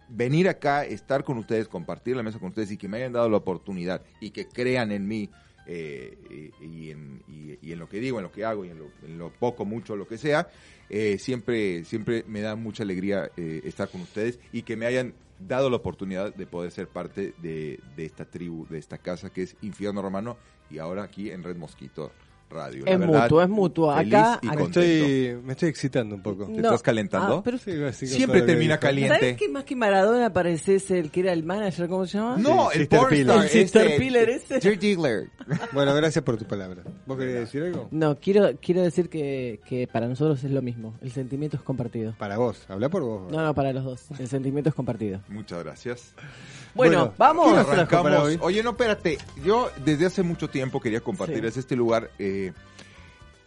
Venir acá, estar con ustedes, compartir la mesa con ustedes y que me hayan dado la oportunidad y que crean en mí eh, y, en, y en lo que digo, en lo que hago y en lo, en lo poco, mucho, lo que sea, eh, siempre, siempre me da mucha alegría eh, estar con ustedes y que me hayan dado la oportunidad de poder ser parte de, de esta tribu, de esta casa que es Infierno Romano y ahora aquí en Red Mosquito Radio. La Es verdad, mutuo, es mutuo. feliz Acá- y Me estoy, me estoy excitando un poco. ¿Te No. estás calentando? Ah, pero Sí, Siempre termina caliente. ¿Sabes que más que Maradona pareces el que era el manager? ¿Cómo se llama? No, Sí, el Sister pornstar. El Sister este, Piller ese. Bueno, gracias por tu palabra. ¿Vos querés decir algo? No, quiero, quiero decir que, que para nosotros es lo mismo. El sentimiento es compartido. Para vos, habla por vos. No, no, para los dos. El sentimiento es compartido. Muchas gracias. Bueno, Bueno, vamos. ¿qué nos trajo para Arrancamos. hoy? Oye, no, espérate. Yo desde hace mucho tiempo quería compartirles este lugar. eh,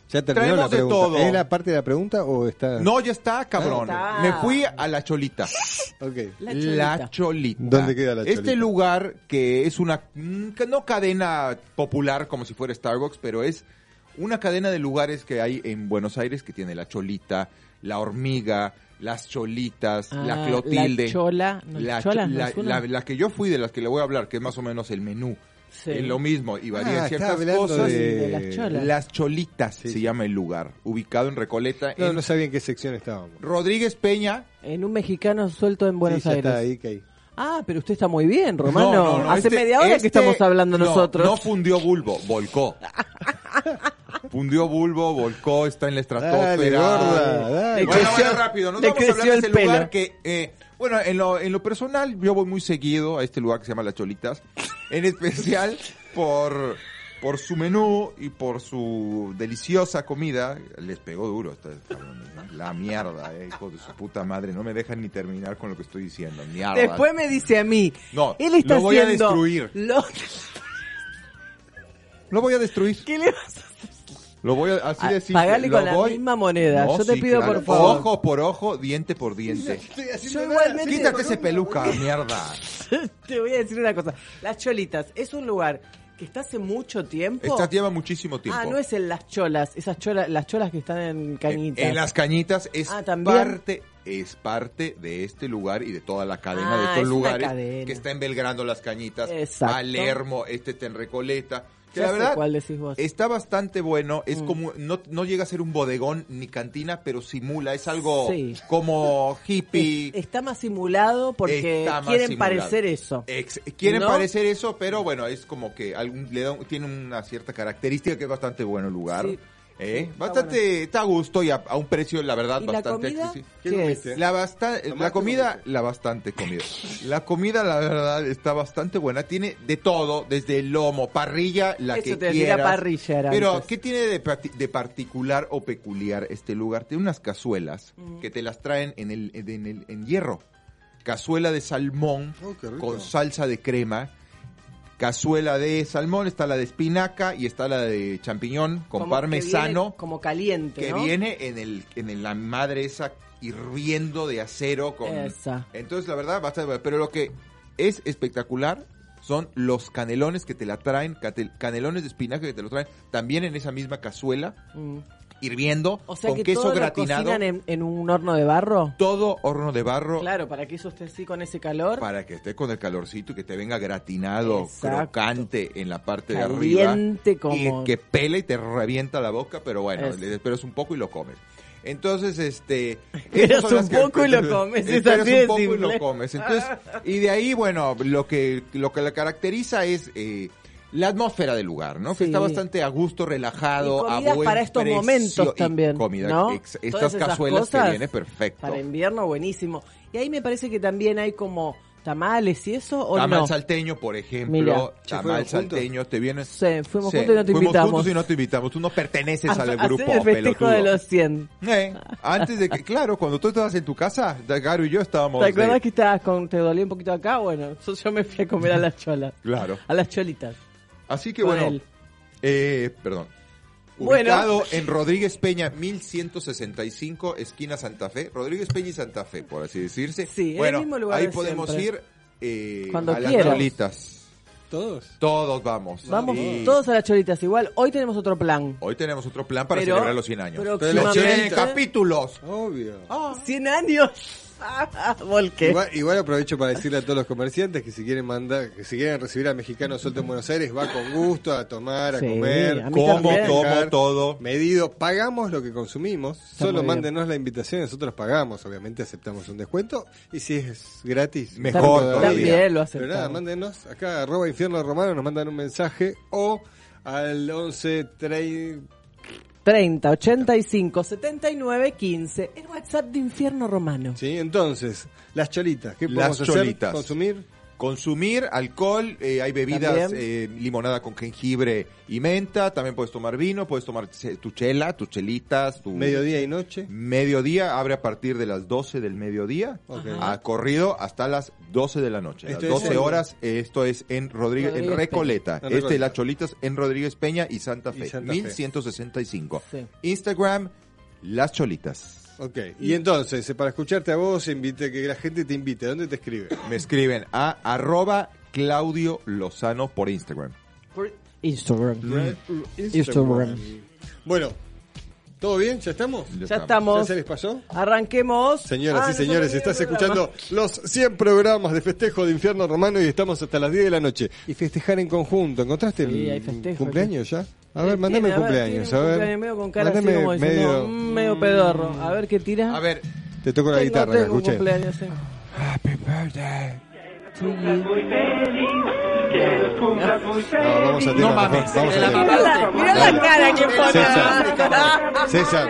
Ya terminó la Traemos de pregunta. todo. ¿Es la parte de la pregunta o está...? no, ya está, cabrón. Ah. Me fui a la Cholita. Ok. La La Cholita. Cholita. ¿Dónde queda La Este Cholita? lugar que es una, mm, que no cadena popular como si fuera Starbucks, pero es una cadena de lugares que hay en Buenos Aires que tiene La Cholita, La Hormiga, Las Cholitas, Ah, La Clotilde. La chola. No, La, chola, cho- ¿no la- es una? la- la que yo fui, de las que le voy a hablar, que es más o menos el menú. Sí. Es lo mismo y varía Ah, ciertas cosas. de- De las cholas. Las Cholitas Sí. se llama el lugar, ubicado en Recoleta. No, en no sabía en qué sección estábamos. Rodríguez Peña. En un mexicano suelto en Buenos Sí, Aires. está ahí, que ahí. Ah, pero usted está muy bien, Romano. No, no, no, Hace este- media hora este- que estamos hablando no, nosotros. No fundió bulbo, volcó. fundió bulbo, volcó, está en la estratosfera. dale. Le Bueno, creció- bueno, rápido, nos vamos a hablar de ese lugar pelo. que, eh, bueno, en lo, en lo personal, yo voy muy seguido a este lugar que se llama Las Cholitas, en especial por, por su menú y por su deliciosa comida. Les pegó duro, ¿no? la mierda, eh, hijo de su puta madre, no me dejan ni terminar con lo que estoy diciendo, mierda. Después me dice a mí. No, él está lo voy a destruir. Lo... Lo voy a destruir. ¿Qué le vas a hacer? Lo voy a así Ah, de simple, pagale lo con la voy- misma moneda. No, Yo te sí, pido, claro. por favor. Ojo por ojo, diente por diente. Yo igualmente Quítate ese peluca, mierda. te voy a decir una cosa. Las Cholitas es un lugar que está hace mucho tiempo. Esta lleva muchísimo tiempo. Ah, no es en las cholas, esas cholas, las cholas que están en cañitas. En las cañitas es Ah, ¿también? parte es parte de este lugar y de toda la cadena Ah, de estos es lugares que está en Belgrano las cañitas, Exacto. Palermo, este está en Recoleta. Que la verdad cuál decís vos. está bastante bueno, es Mm. como no, no llega a ser un bodegón ni cantina, pero simula, es algo Sí. como hippie. Es- está más simulado porque más quieren simulado. parecer eso. Ex- quieren ¿No? parecer eso, pero bueno, es como que algún, le da tiene una cierta característica que es bastante bueno el lugar. Sí. ¿Eh? Sí, está bastante, está a gusto y a, a un precio, la verdad, ¿Y la bastante comida? accesible. ¿Qué es? La, basta- la comida, la bastante comida. La comida, la verdad, está bastante buena. Tiene de todo, desde el lomo, parrilla, la Eso que te quieras. parrilla era Pero, antes. ¿qué tiene de, parti- de particular o peculiar este lugar? Tiene unas cazuelas Mm. que te las traen en, el, en, el, en hierro. Cazuela de salmón Oh, con salsa de crema. Cazuela de salmón, está la de espinaca y está la de champiñón con Como parmesano viene como caliente, que ¿no? viene en el en la madre esa hirviendo de acero con Esa. entonces la verdad bastante pero lo que es espectacular son los canelones que te la traen canelones de espinaca que te lo traen también en esa misma cazuela Mm. Hirviendo O sea con que queso todo lo gratinado cocinan en, en un horno de barro. todo horno de barro Claro, para que eso esté así con ese calor. para que esté con el calorcito y que te venga gratinado, Exacto. crocante en la parte de arriba. Como- Y que pela y te revienta la boca, pero bueno, Es. le esperas un poco y lo comes. Entonces, este... Esperas un poco y lo comes, es Esperas así un poco y lo comes. Entonces, y de ahí, bueno, lo que, lo que la caracteriza es... eh, la atmósfera del lugar, ¿no? Sí. Que está bastante a gusto, relajado, Y a buen para estos precio. momentos Y también, comida, ¿no? ex- estas cazuelas que viene perfecto. Para invierno, buenísimo. Y ahí me parece que también hay como tamales y eso, ¿o Tamal no? salteño, por ejemplo. Mira. ¿Se Tamal fueron juntos? salteño, te vienes. Sí, fuimos Sí, juntos y no te fuimos invitamos. juntos y no te invitamos. Tú no perteneces A- al grupo el festejo pelotudo. de los 100. Eh, antes de que, claro, cuando tú estabas en tu casa, Garo y yo estábamos. ¿Te acuerdas de- que estabas con, te dolía un poquito acá? Bueno, yo, yo me fui a comer a las cholas. Claro. A las cholitas. Así que Con bueno, eh, perdón. Bueno. Ubicado en Rodríguez Peña 1165, esquina Santa Fe. Rodríguez Peña y Santa Fe, por así decirse. Sí, en el bueno, mismo lugar ahí de podemos siempre. ir eh, Cuando a las quieras. cholitas. ¿Todos? Todos vamos. Vamos Sí. todos a las cholitas. Igual, hoy tenemos otro plan. Hoy tenemos otro plan para Pero- celebrar los 100 años. los 100 capítulos. Obvio. 100 años. Volque. Igual, igual aprovecho para decirle a todos los comerciantes que si quieren mandar, que si quieren recibir al mexicano suelto en Buenos Aires, va con gusto a tomar, a Sí, comer, a Como, tomo, todo. medido, pagamos lo que consumimos, solo mándenos la invitación, nosotros pagamos, obviamente aceptamos un descuento y si es gratis, Mejor todavía. También lo Pero nada, mándenos acá arroba infierno romano, nos mandan un mensaje o al 11 3 30 85 79 15. El WhatsApp de Infierno Romano. Sí, entonces, las cholitas, ¿qué Las podemos hacer? cholitas. Consumir Consumir alcohol, eh, hay bebidas, eh, limonada con jengibre y menta, también puedes tomar vino, puedes tomar tu chela, tus chelitas, tu mediodía y noche. mediodía, abre a partir de las 12 del mediodía, Ok. ha corrido hasta las 12 de la noche. Las es 12 en- horas, esto es en Rodríguez, Rodríguez en Recoleta. Peña. Este, las cholitas en Rodríguez Peña y Santa Y Fe, Santa Fe. 1165. Sí. Instagram, las cholitas. Ok, y entonces, eh, para escucharte a vos, invite que la gente te invite. ¿Dónde te escribe? Me escriben a arroba Claudio Lozano por Instagram. Por Instagram. Instagram. Instagram. Bueno, ¿todo bien? ¿Ya estamos? Ya ¿Ya estamos. se les pasó? Arranquemos. Señoras Ah, y no señores, sabía estás el programa. escuchando los 100 programas de festejo de Infierno Romano y estamos hasta las 10 de la noche. Y festejar en conjunto. ¿Encontraste Sí, hay el festejo, cumpleaños ya? A ver, mandame cumpleaños. A ver. cumpleaños medio con cara así Mandame como diciendo, medio- "Mm, medio pedorro. A ver qué tira. A ver, Te toco la guitarra, tengo escuché. cumpleaños, sí. Happy birthday. No, vamos a tema. No mames, Vamos a. Mirá la, cara que pone. César. César.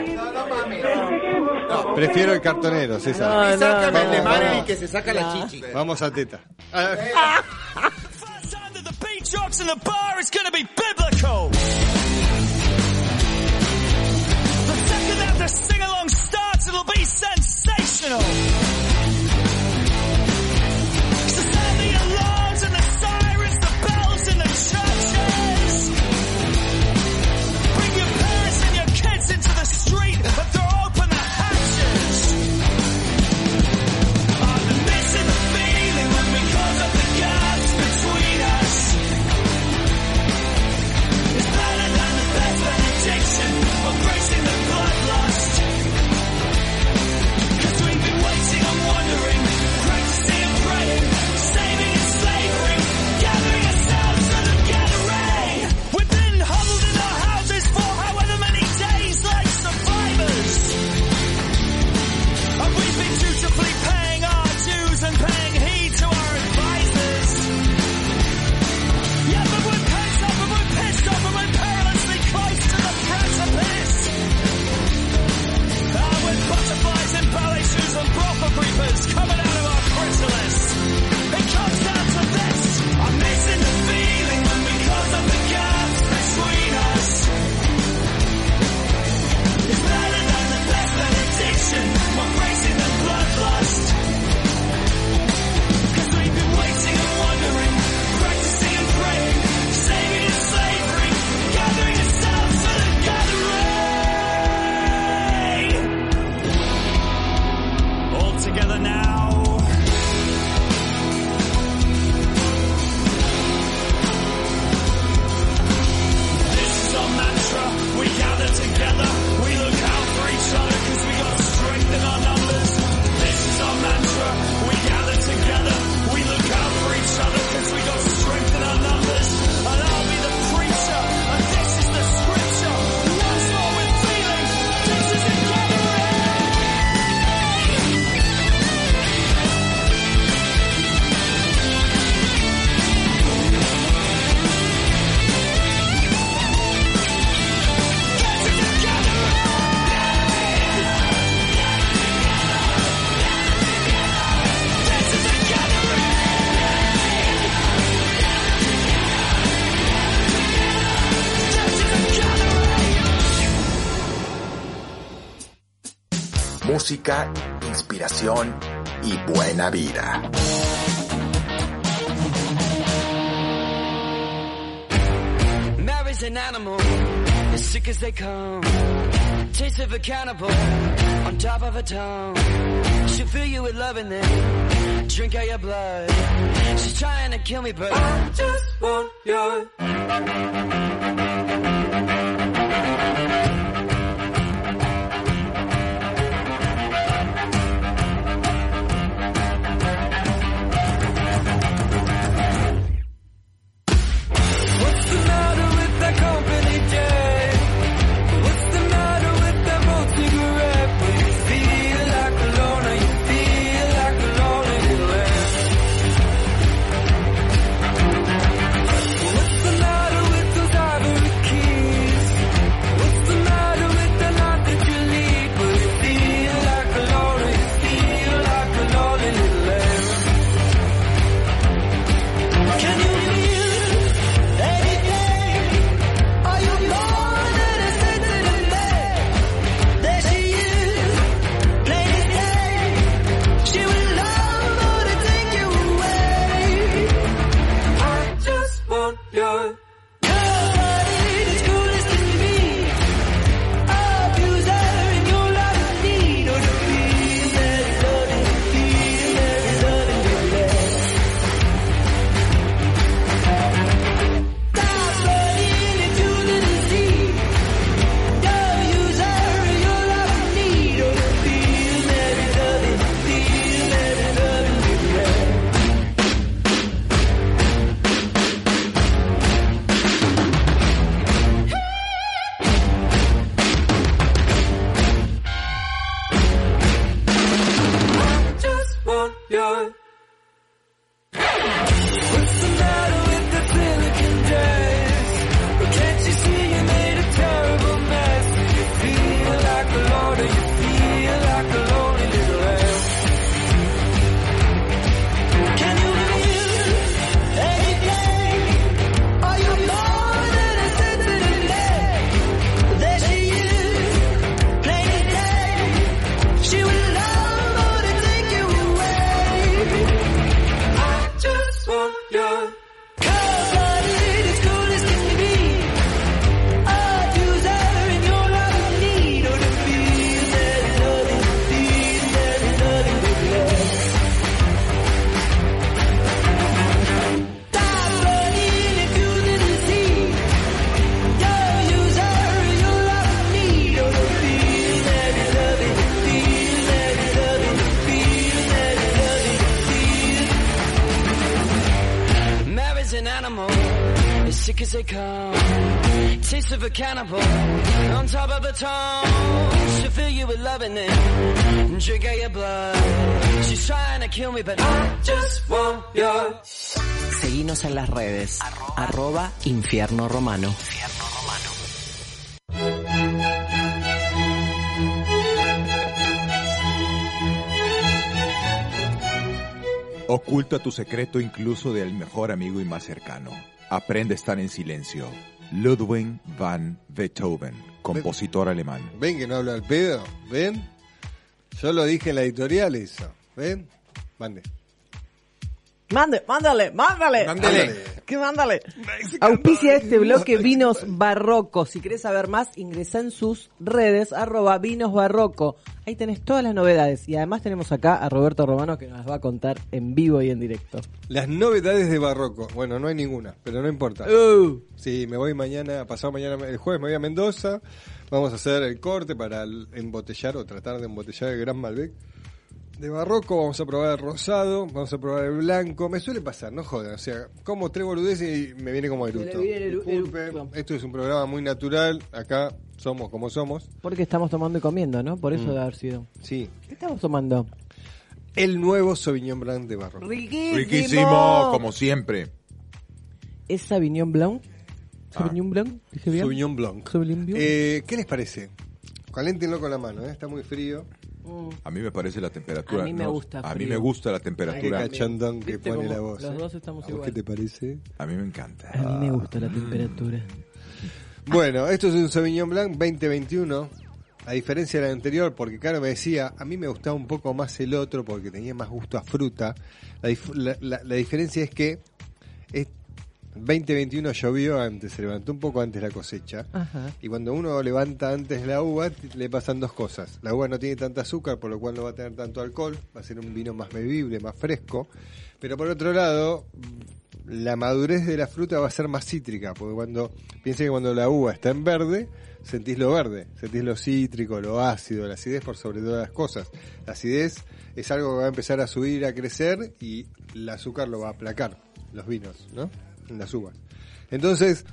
Prefiero el cartonero, César. No, no, Sácame el de Marilyn que se saca la chichi. Vamos a teta. Ah, in the bar gonna be biblical. The sing-along starts, it'll be sensational. Creepers Música, inspiración y buena vida. Mary's an animal. as sick as they come. Taste of a cannibal on top of a tongue. She'll fill you with love and then drink out your blood. She's trying to kill me, but I just want your. Cannibal, on top of a. She'll fill you with love and then drink out your blood. She's trying to kill me, but I just want your. Seguinos en las redes. Arroba Infierno Romano. Oculta tu secreto incluso del mejor amigo y más cercano. Aprende a estar en silencio. Ludwig van Beethoven, compositor alemán. ¿Ven que no habla al pedo? ¿Ven? Yo lo dije en la editorial eso. ¿Ven? Mande. Mande, mándale, mándale. Mándale. ¿Qué mándale? Auspicia este bloque Vinos Barroco. Si querés saber más, ingresa en sus redes, arroba Vinos Barroco. Ahí tenés todas las novedades. Y además tenemos acá a Roberto Romano que nos va a contar en vivo y en directo. Las novedades de Barroco. Bueno, no hay ninguna, pero no importa. Uh. Sí, me voy mañana, pasado mañana, el jueves me voy a Mendoza. Vamos a hacer el corte para el- embotellar o tratar de embotellar el Gran Malbec. De Barroco vamos a probar el rosado, vamos a probar el blanco. Me suele pasar, no jodan. O sea, como tres boludeces y me viene como eructo. eructo. esto es un programa muy natural. Acá somos como somos. Porque estamos tomando y comiendo, ¿no? Por eso Mm. debe haber sido. Sí. ¿Qué estamos tomando? El nuevo Sauvignon Blanc de Barroco. Riquísimo. Riquísimo, como siempre. ¿Es Sauvignon Blanc? Ah. ¿Sauvignon Blanc? ¿Dije bien? Sauvignon Blanc. Sauvignon Blanc. Eh, ¿Qué les parece? Caléntenlo con la mano, ¿eh? está muy frío. Mm. A mí me parece la temperatura. A mí me no, gusta A mí frío. me gusta la Qué temperatura. cachondón que ¿Viste pone cómo la voz. los dos estamos ¿A vos igual? qué te parece? A mí me encanta. A mí me gusta la temperatura. Bueno, esto es un Sauvignon Blanc 2021. A diferencia del anterior, porque Caro me decía, a mí me gustaba un poco más el otro porque tenía más gusto a fruta. La, dif- la- la- la diferencia es que es- 2021 llovió antes, se levantó un poco antes la cosecha. Ajá. Y cuando uno levanta antes la uva, le pasan dos cosas. La uva no tiene tanta azúcar, por lo cual no va a tener tanto alcohol, va a ser un vino más bebible, más fresco. Pero por otro lado, la madurez de la fruta va a ser más cítrica, porque cuando, piensen que cuando la uva está en verde, sentís lo verde, sentís lo cítrico, lo ácido, la acidez por sobre todas las cosas. La acidez es algo que va a empezar a subir, a crecer, y el azúcar lo va a aplacar, los vinos, ¿no? En las uvas. Entonces,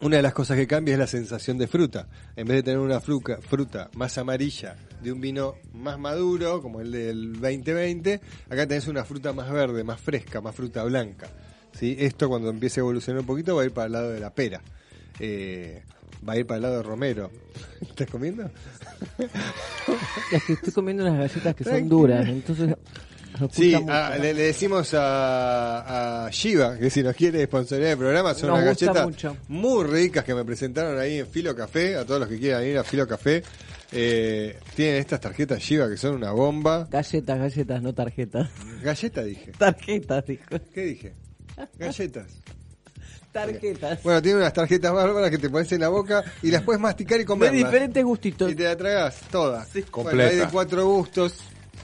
una de las cosas que cambia es la sensación de fruta. En vez de tener una fruta más amarilla de un vino más maduro, como el del 2020, acá tenés una fruta más verde, más fresca, más fruta blanca. ¿Sí? Esto cuando empiece a evolucionar un poquito va a ir para el lado de la pera. Eh, va a ir para el lado de Romero. ¿Estás comiendo? Es que estoy comiendo unas galletas que son duras, entonces... Sí, ah, le, le decimos a, a Shiva que si nos quiere sponsorear el programa son Nos unas galletas mucho. muy ricas que me presentaron ahí en Filo Café, a todos los que quieran ir a Filo Café. Eh, tienen estas tarjetas Shiva que son una bomba. Galletas, galletas, no tarjetas. Galleta dije. Tarjetas, dijo. ¿Qué dije? Galletas. Tarjetas. Bueno, tiene unas tarjetas bárbaras que te pones en la boca y las puedes masticar y de comer. diferentes gustitos. Y te la tragas todas. Bueno, Completa. hay de cuatro gustos.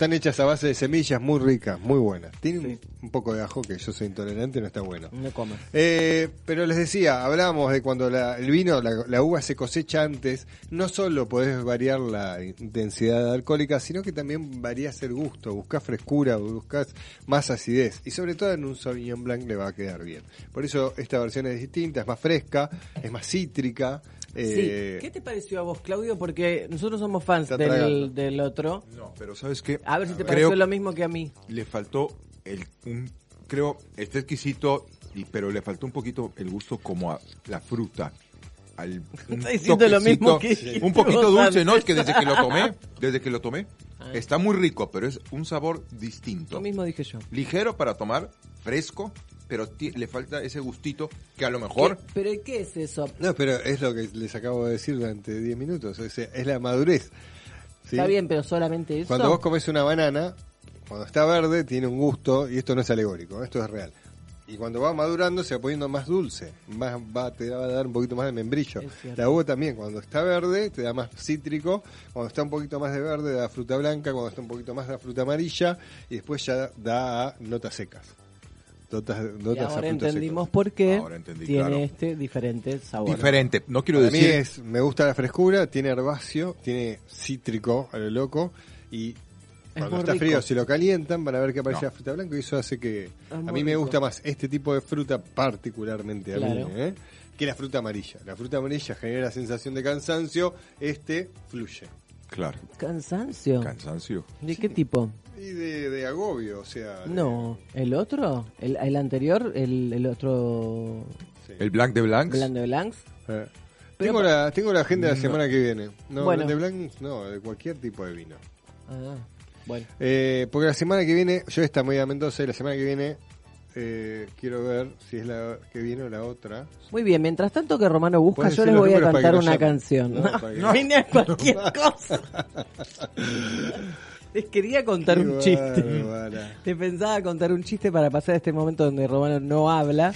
Están hechas a base de semillas muy ricas, muy buenas. Tienen un, un poco de ajo que yo soy intolerante, no está bueno. No comas. Eh, pero les decía, hablamos de cuando la- el vino, la, la uva se cosecha antes, no solo podés variar la intensidad alcohólica, sino que también varías el gusto, buscas frescura, buscas más acidez. Y sobre todo en un Sauvignon Blanc le va a quedar bien. Por eso esta versión es distinta, es más fresca, es más cítrica. Eh, sí. ¿Qué te pareció a vos, Claudio? Porque nosotros somos fans del, del otro. No, pero ¿sabes qué? A ver si te Creo pareció lo mismo que a mí. le faltó el un, creo está exquisito y pero le faltó un poquito el gusto como a la fruta al un Está diciendo lo mismo que un poquito dulce no es que desde que lo tomé desde que lo tomé Ah. está muy rico pero es un sabor Lo distinto mismo dije yo. ligero para tomar fresco pero le falta ese gustito que a lo mejor ¿Qué- ¿Pero qué es eso? No, pero es lo que les acabo de decir durante 10 minutos, es, es la madurez. ¿sí? Está bien, pero solamente eso. Cuando vos comes una banana, cuando está verde tiene un gusto, y esto no es alegórico, esto es real. Y cuando va madurando se va poniendo más dulce, más va, te va a dar un poquito más de membrillo. La uva también, cuando está verde te da más cítrico, cuando está un poquito más de verde da fruta blanca, cuando está un poquito más da fruta amarilla, y después ya da notas secas. Notas, notas ahora entendimos por qué Ahora entendí, tiene claro. este diferente sabor. diferente no quiero Para mí decir es, me gusta la frescura, tiene herbáceo, tiene cítrico a lo loco y cuando está rico. frío si lo calientan van a ver que aparece No. la fruta blanca y eso hace que a mí me rico. gusta más este tipo de fruta particularmente a Claro. mí, ¿eh? que la fruta amarilla. La fruta amarilla genera sensación de cansancio, este fluye. claro Cansancio. cansancio ¿De qué tipo? Y de, de agobio, o sea... de- No, el otro, el, el anterior, el, el otro sí. el blanc de blancs Blanc de Blancs. Eh. Pero tengo, la, tengo la agenda de la semana que viene. No, Bueno. de blanc, no, de cualquier tipo de vino. Ah, bueno. Eh, porque la semana que viene, yo esta muy a Mendoza y la semana que viene eh, quiero ver si es la que viene o la otra. Muy bien, mientras tanto que Romano busca, Puedes yo decir les los voy a números para cantar que lo una llamen. canción. No, No, para que- vine a cualquier cosa. Les quería contar Qué un chiste. Les pensaba contar un chiste para pasar este momento donde Romano no habla.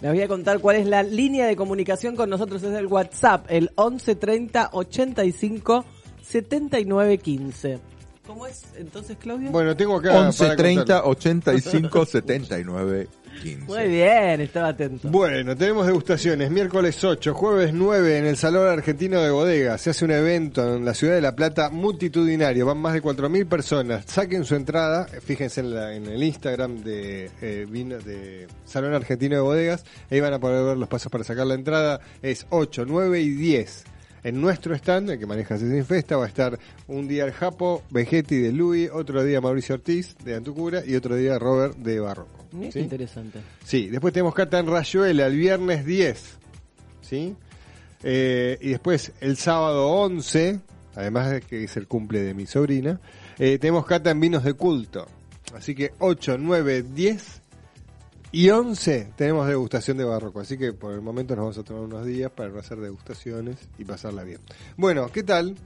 Les voy a contar cuál es la línea de comunicación con nosotros. Es el WhatsApp, el 11 30 85 79 15. ¿Cómo es entonces, Claudio? Bueno, tengo acá. 11 para 30 contar. 85 79 15 Muy bien, estaba atento. Bueno, tenemos degustaciones. Miércoles 8, jueves 9 en el Salón Argentino de Bodega. Se hace un evento en la ciudad de La Plata multitudinario. Van más de 4.000 personas. Saquen su entrada. Fíjense en, la- en el Instagram de, eh, vino- de Salón Argentino de Bodegas. Ahí van a poder ver los pasos para sacar la entrada. Es 8, 9 y 10. En nuestro stand, el que maneja Cecil Festa, va a estar un día el Japo, Vegetti de Louis, otro día Mauricio Ortiz de Antucura y otro día Robert de Barroco. ¿Sí? interesante. Sí, después tenemos Cata en Rayuela el viernes 10. ¿Sí? Eh, y después el sábado 11, además de que es el cumple de mi sobrina, eh, tenemos Cata en Vinos de Culto. Así que 8, 9, 10 y 11 tenemos degustación de barroco. Así que por el momento nos vamos a tomar unos días para no hacer degustaciones y pasarla bien. Bueno, ¿qué tal?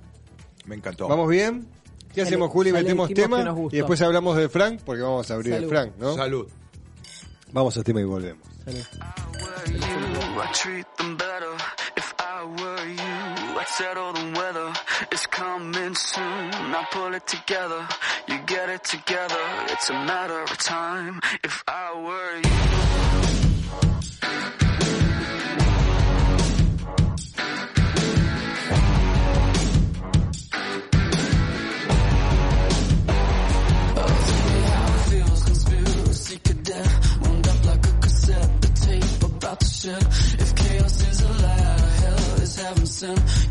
me encantó ¿Vamos bien? ¿Qué hacemos, Juli? ¿Metemos tema? Y después hablamos de Frank, porque vamos a abrir el Salud. Frank, ¿no? salud Vamos a tema y volvemos. I settle the weather. It's coming soon. I pull it together. You get it together. It's a matter of time. If I were you. If chaos is a lie hell is heaven sent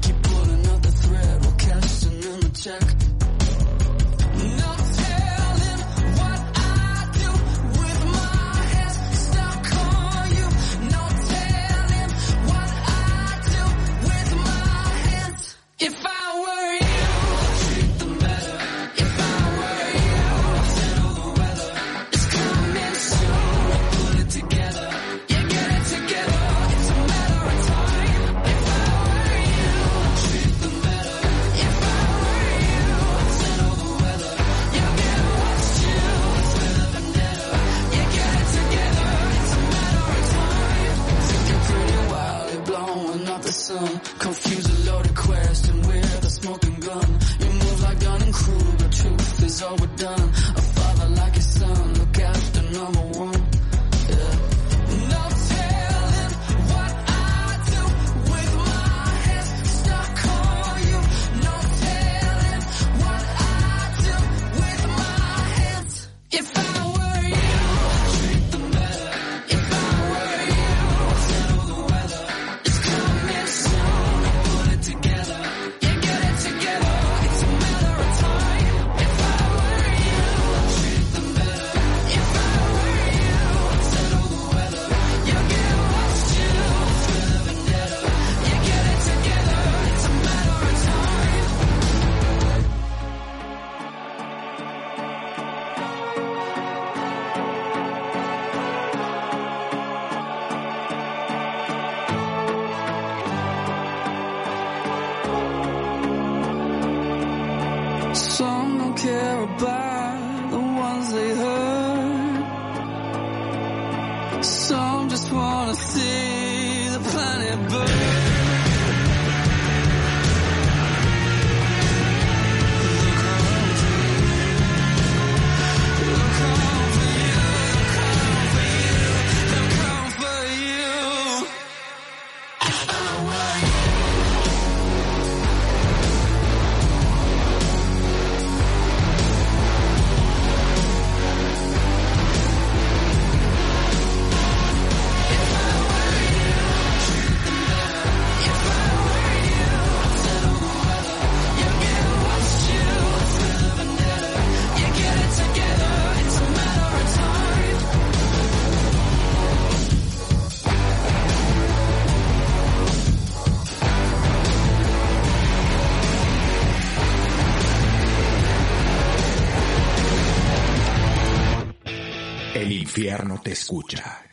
infierno te escucha.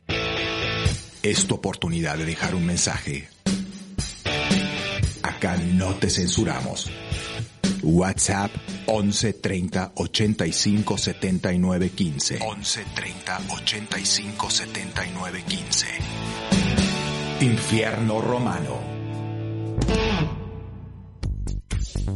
Es tu oportunidad de dejar un mensaje. Acá no te censuramos. WhatsApp 11 30 85 79 15. 11 30 85 79 15. Infierno Romano.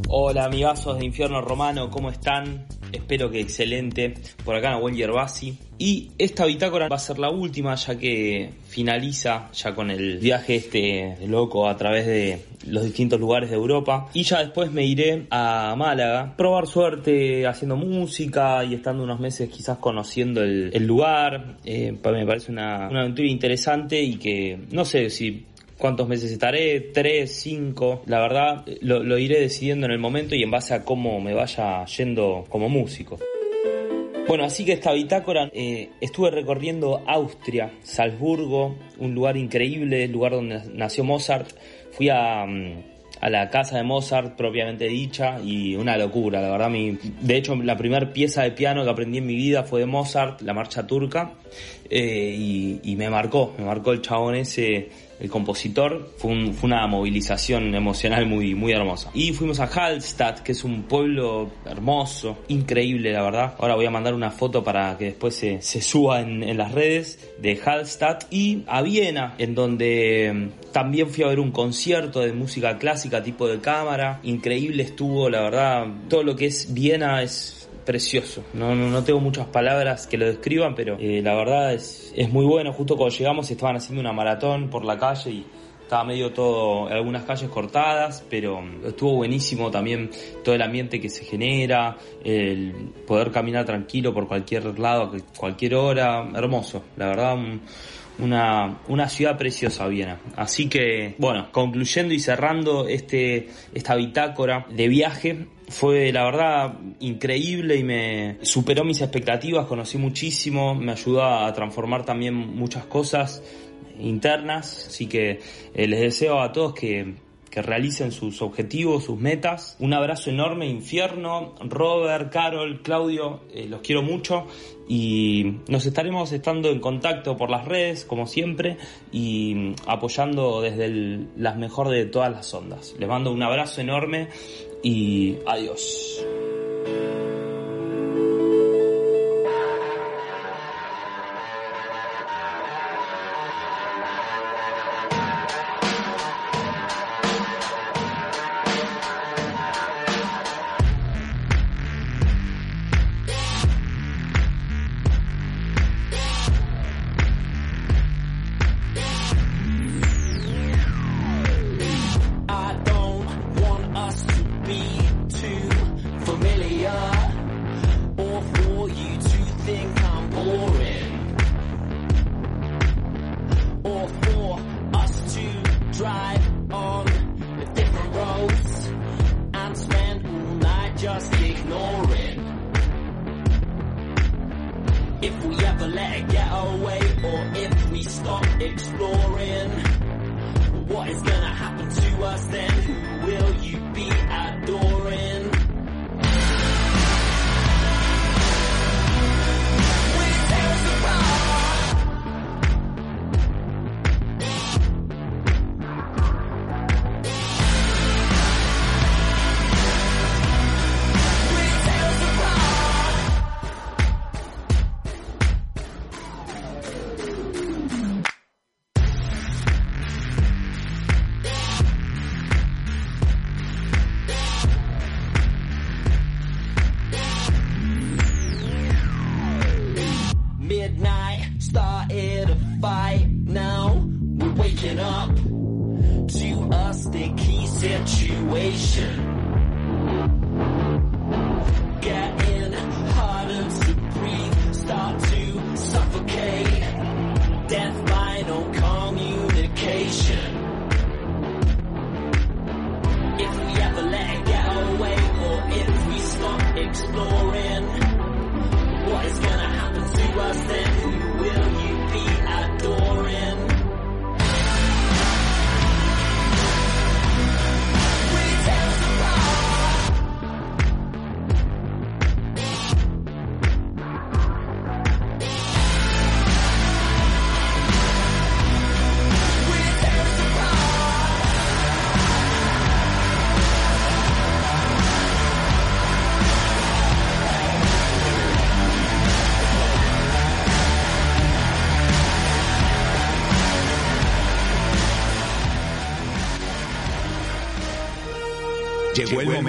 Hola amigazos de Infierno Romano, ¿cómo están? Espero que excelente. Por acá Nahuel Yerbasi. Y esta bitácora va a ser la última ya que finaliza ya con el viaje este loco a través de los distintos lugares de Europa. Y ya después me iré a Málaga, probar suerte haciendo música y estando unos meses quizás conociendo el, el lugar. Eh, me parece una, una aventura interesante y que no sé si cuántos meses estaré, tres, cinco, la verdad lo, lo, iré decidiendo en el momento y en base a cómo me vaya yendo como músico. Bueno, así que esta bitácora eh, estuve recorriendo Austria, Salzburgo, un lugar increíble, el lugar donde nació Mozart. Fui a, a la casa de Mozart propiamente dicha y una locura, la verdad. Mi, de hecho, la primera pieza de piano que aprendí en mi vida fue de Mozart, la marcha turca, eh, y, me marcó, me marcó el chabón ese el compositor. Fue, un- fue una movilización emocional muy, muy hermosa. Y fuimos a Hallstatt, que es un pueblo hermoso, increíble, la verdad. Ahora voy a mandar una foto para que después se, suba en, en las redes de Hallstatt. Y a Viena, en donde mm, también fui a ver un concierto de música clásica tipo de cámara. Increíble estuvo, la verdad. Todo lo que es Viena es precioso. No, no, no tengo muchas palabras que lo describan, pero eh, la verdad es, es muy bueno. Justo cuando llegamos estaban haciendo una maratón por la calle y estaba medio todo, algunas calles cortadas, pero mm, estuvo buenísimo también todo el ambiente que se genera, el poder caminar tranquilo por cualquier lado, cualquier hora, hermoso, la verdad. un- una, una ciudad preciosa Viena. Así que, bueno, concluyendo y cerrando este, esta bitácora de viaje, fue la verdad increíble y me superó mis expectativas, conocí muchísimo, me ayudó a transformar también muchas cosas internas, así que eh, les deseo a todos que, que realicen sus objetivos, sus metas. Un abrazo enorme, infierno, Robert, Carol, Claudio, eh, los quiero mucho y nos estaremos estando en contacto por las redes, como siempre, y mm, apoyando desde las mejor de todas las ondas. Les mando un abrazo enorme y adiós. Ignoring if we ever let it get away or if we stop exploring what is gonna happen to us then? Who will you be adoring?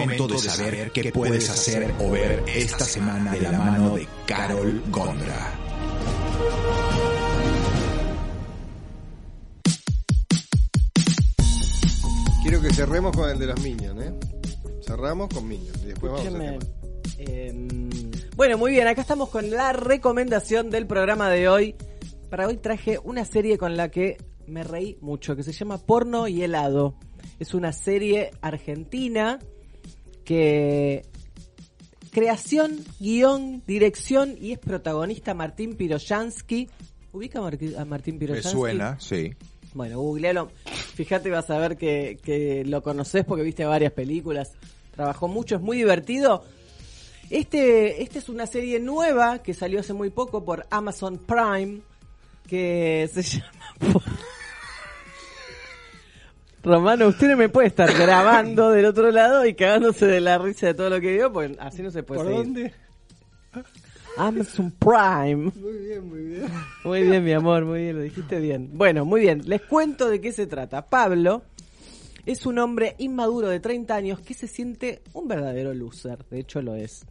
Momento de saber qué puedes hacer o ver esta semana de la mano de Carol Gondra. Quiero que cerremos con el de los Minions, ¿eh? Cerramos con Minions y después vamos tema. Em, bueno, muy bien, acá estamos con la recomendación del programa de hoy. Para hoy traje una serie con la que me reí mucho, que se llama Porno y helado. Es una serie argentina que creación, guion, dirección y es protagonista Martín Piroyansky. ¿Ubica a, Martín Me Piroyansky? suena, sí. Bueno, googlealo. Fíjate, vas a ver que, que lo conoces porque viste varias películas. Trabajó mucho, es muy divertido. Este, este es una serie nueva que salió hace muy poco por Amazon Prime que se llama Romano, usted no me puede estar grabando del otro lado y cagándose de la risa de todo lo que vio, pues así no se puede ¿Por seguir. dónde? Amazon Prime. Muy bien, muy bien. Muy bien, mi amor, muy bien, lo dijiste bien. Bueno, muy bien, les cuento de qué se trata. Pablo es un hombre inmaduro de 30 años que se siente un verdadero loser, de hecho lo es.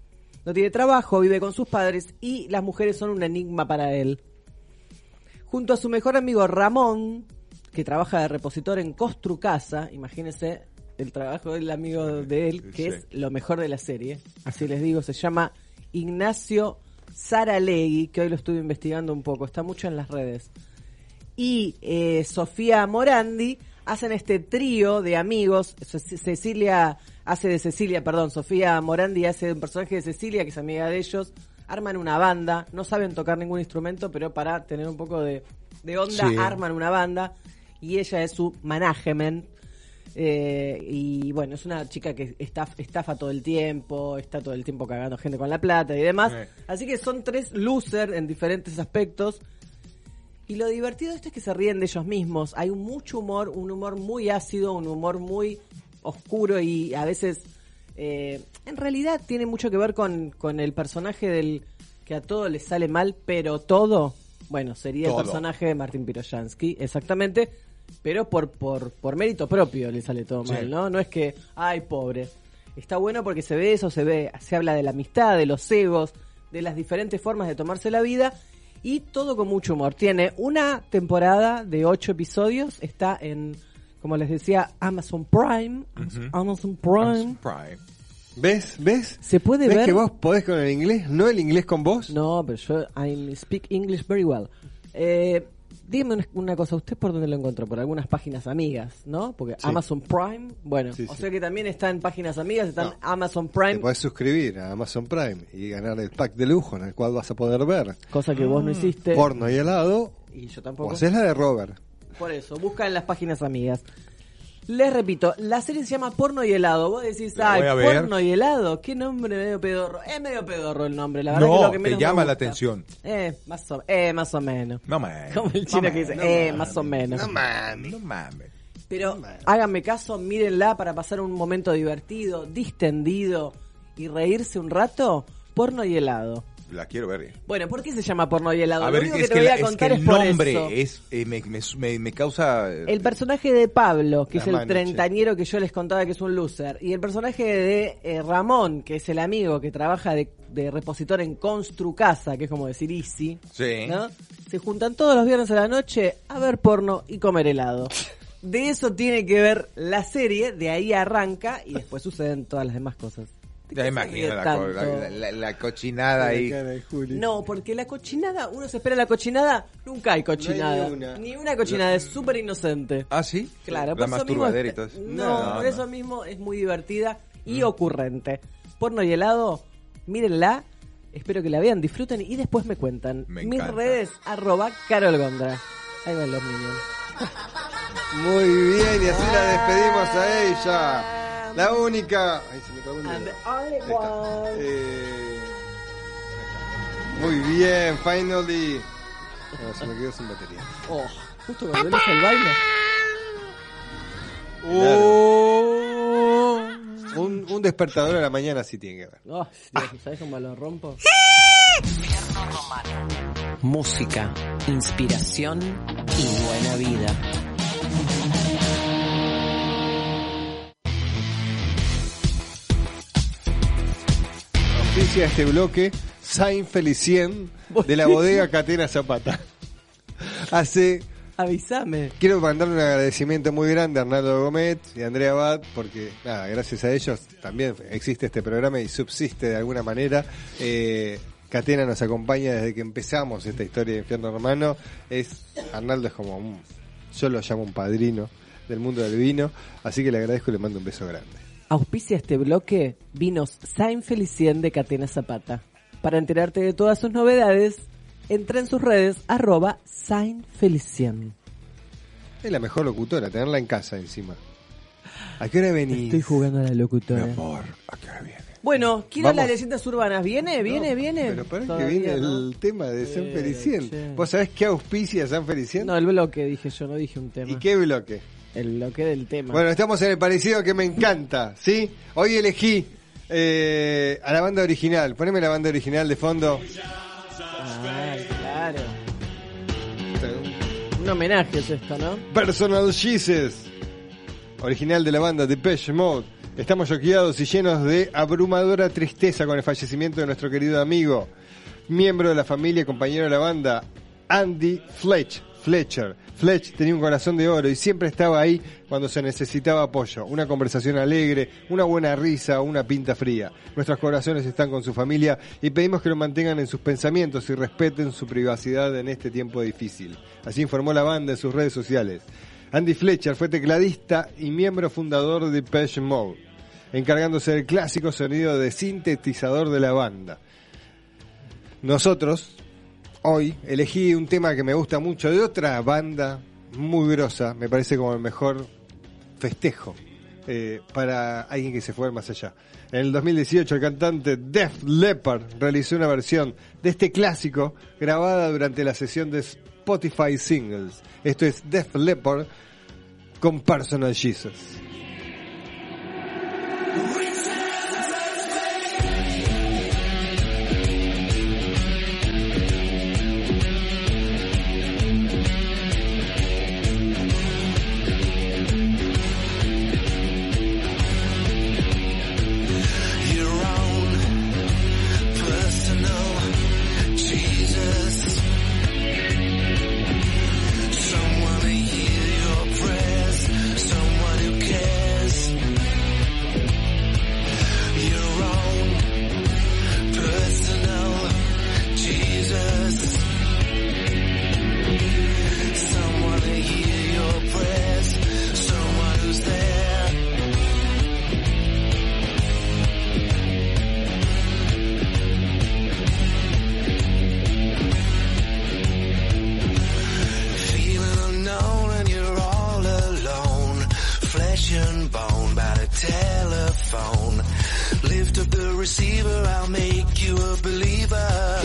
No tiene trabajo, vive con sus padres y las mujeres son un enigma para él. Junto a su mejor amigo Ramón, que trabaja de repositor en Construcasa, imagínense el trabajo del amigo de él, que Sí. es lo mejor de la serie, así les digo, se llama Ignacio Saralegui, que hoy lo estuve investigando un poco, está mucho en las redes. Y eh, Sofía Morandi hacen este trío de amigos, Ce- Cecilia hace de Cecilia, perdón, Sofía Morandi hace de un personaje de Cecilia, que es amiga de ellos, arman una banda, no saben tocar ningún instrumento, pero para tener un poco de, de onda, Sí. arman una banda, y ella es su management, eh, y bueno, es una chica que estaf- estafa todo el tiempo, está todo el tiempo cagando gente con la plata y demás. Así que son tres losers en diferentes aspectos. Y lo divertido de esto es que se ríen de ellos mismos. Hay mucho humor, un humor muy ácido, un humor muy oscuro y a veces, eh, en realidad tiene mucho que ver con, con el personaje del que a todo le sale mal, pero todo, bueno, sería Todo. el personaje de Martín Piroyansky, exactamente, pero por, por, por mérito propio le sale todo Sí. mal, ¿no? No es que, ay, pobre. Está bueno porque se ve eso, se ve, se habla de la amistad, de los egos, de las diferentes formas de tomarse la vida y todo con mucho humor. Tiene una temporada de ocho episodios, está en, como les decía, Amazon Prime, Amazon Prime. Amazon Prime. ¿Ves? ¿Ves? Se puede ¿Ves ver. que vos podés con el inglés? ¿No el inglés con vos? No, pero yo I speak English very well. Eh, dígame una, una cosa, ¿usted por dónde lo encontró? Por algunas páginas amigas, ¿no? Porque Sí. Amazon Prime, bueno, Sí, o sí. sea que también está en páginas amigas, está en. Amazon Te Prime, podés suscribir a Amazon Prime y ganar el pack de lujo en el cual vas a poder ver cosa que vos no hiciste. porno y helado. Y yo O tampoco. haces la de Robert. Por eso, busca en las páginas amigas. Les repito, la serie se llama Porno y Helado. Vos decís, ay. Porno y Helado. Qué nombre medio pedorro. Es medio pedorro el nombre, la verdad que No, lo que te menos me llama la atención. Eh, más o, eh, más o menos. No mames. Como el chino No que dice, mames, eh, no más o menos. No mames. No mames. Pero háganme caso, mírenla para pasar un momento divertido, distendido y reírse un rato. Porno y helado. La quiero ver. eh. Bueno, ¿por qué se llama porno y helado? A Lo ver, único es que te que, voy a es que contar es, el por nombre eso. es, eh, me, me, me- me causa... eh, El personaje de Pablo, que La es el Manuche. treintañero que yo les contaba que es un loser, y el personaje de eh, Ramón, que es el amigo que trabaja de, de repositor en Construcasa, que es como decir Easy, Sí. ¿no? Se juntan todos los viernes a la noche a ver porno y comer helado. De eso tiene que ver la serie, de ahí arranca y después suceden todas las demás cosas. ¿De Ya qué se imagino la, co- la- la- la cochinada ahí. No, porque la cochinada, uno se espera la cochinada, nunca hay cochinada. ni una. Ni una cochinada, es súper inocente. Ah, sí. Claro, La por eso mismo masturbadera y es- todo eso. No, por eso mismo es muy divertida y ocurrente. Porno y helado, mírenla, espero que la vean, disfruten y después me cuentan. Me Mis encanta. redes, arroba Carol Gondra. Ahí van los minions. Muy bien, y así la despedimos a ella. La única. Ay, se me cagó. And the only Ahí está. one. Eh, Muy bien, finally. No, se me quedó sin batería. Oh, justo cuando él el baile. Un, un despertador a la mañana sí tiene que ver. Oh, Dios, ¿sabes cómo lo rompo? Música, inspiración y buena vida. Oficia este bloque Saint Felicien de la bodega Catena Zapata. Hace Avísame. Quiero mandarle un agradecimiento muy grande a Arnaldo Gómez y a Andrea Abad, porque nada, gracias a ellos también existe este programa y subsiste de alguna manera. Eh, Catena nos acompaña desde que empezamos esta historia de Infierno Romano. Es, Arnaldo es como un, yo lo llamo un padrino del mundo del vino, así que le agradezco y le mando un beso grande. Auspicia este bloque vinos Saint Felicien de Catena Zapata. Para enterarte de todas sus novedades, entra en sus redes arroba Saint Felicien. Es la mejor locutora, tenerla en casa encima. ¿A qué hora venís? Estoy jugando a la locutora. Mi amor, ¿a qué hora viene? Bueno, quiero Vamos. las leyendas urbanas. ¿Viene? ¿Viene? ¿Viene? Pero para que viene no. el tema de San Eh, Felicien. che. ¿Vos sabés qué auspicia San Felicien? No, el bloque dije yo, no dije un tema. ¿Y qué bloque? El bloque del tema. Bueno, estamos en el parecido que me encanta, ¿sí? Hoy elegí eh, a la banda original. Poneme la banda original de fondo. Ah, claro. Un homenaje es esto, ¿no? Personal Jesus, original de la banda Depeche Mode. Estamos choqueados y llenos de abrumadora tristeza con el fallecimiento de nuestro querido amigo, miembro de la familia y compañero de la banda, Andy Fletch, Fletcher. Fletch tenía un corazón de oro y siempre estaba ahí cuando se necesitaba apoyo, una conversación alegre, una buena risa, una pinta fría. Nuestros corazones están con su familia y pedimos que lo mantengan en sus pensamientos y respeten su privacidad en este tiempo difícil. Así informó la banda en sus redes sociales. Andy Fletcher fue tecladista y miembro fundador de Depeche Mode, encargándose del clásico sonido de sintetizador de la banda. Nosotros, hoy, elegí un tema que me gusta mucho de otra banda muy grosa, me parece como el mejor festejo eh, para alguien que se fue más allá. En el 2018 el cantante Def Leppard realizó una versión de este clásico grabada durante la sesión de Spotify Singles. Esto es Def Leppard con Personal Jesus. I'll make you a believer.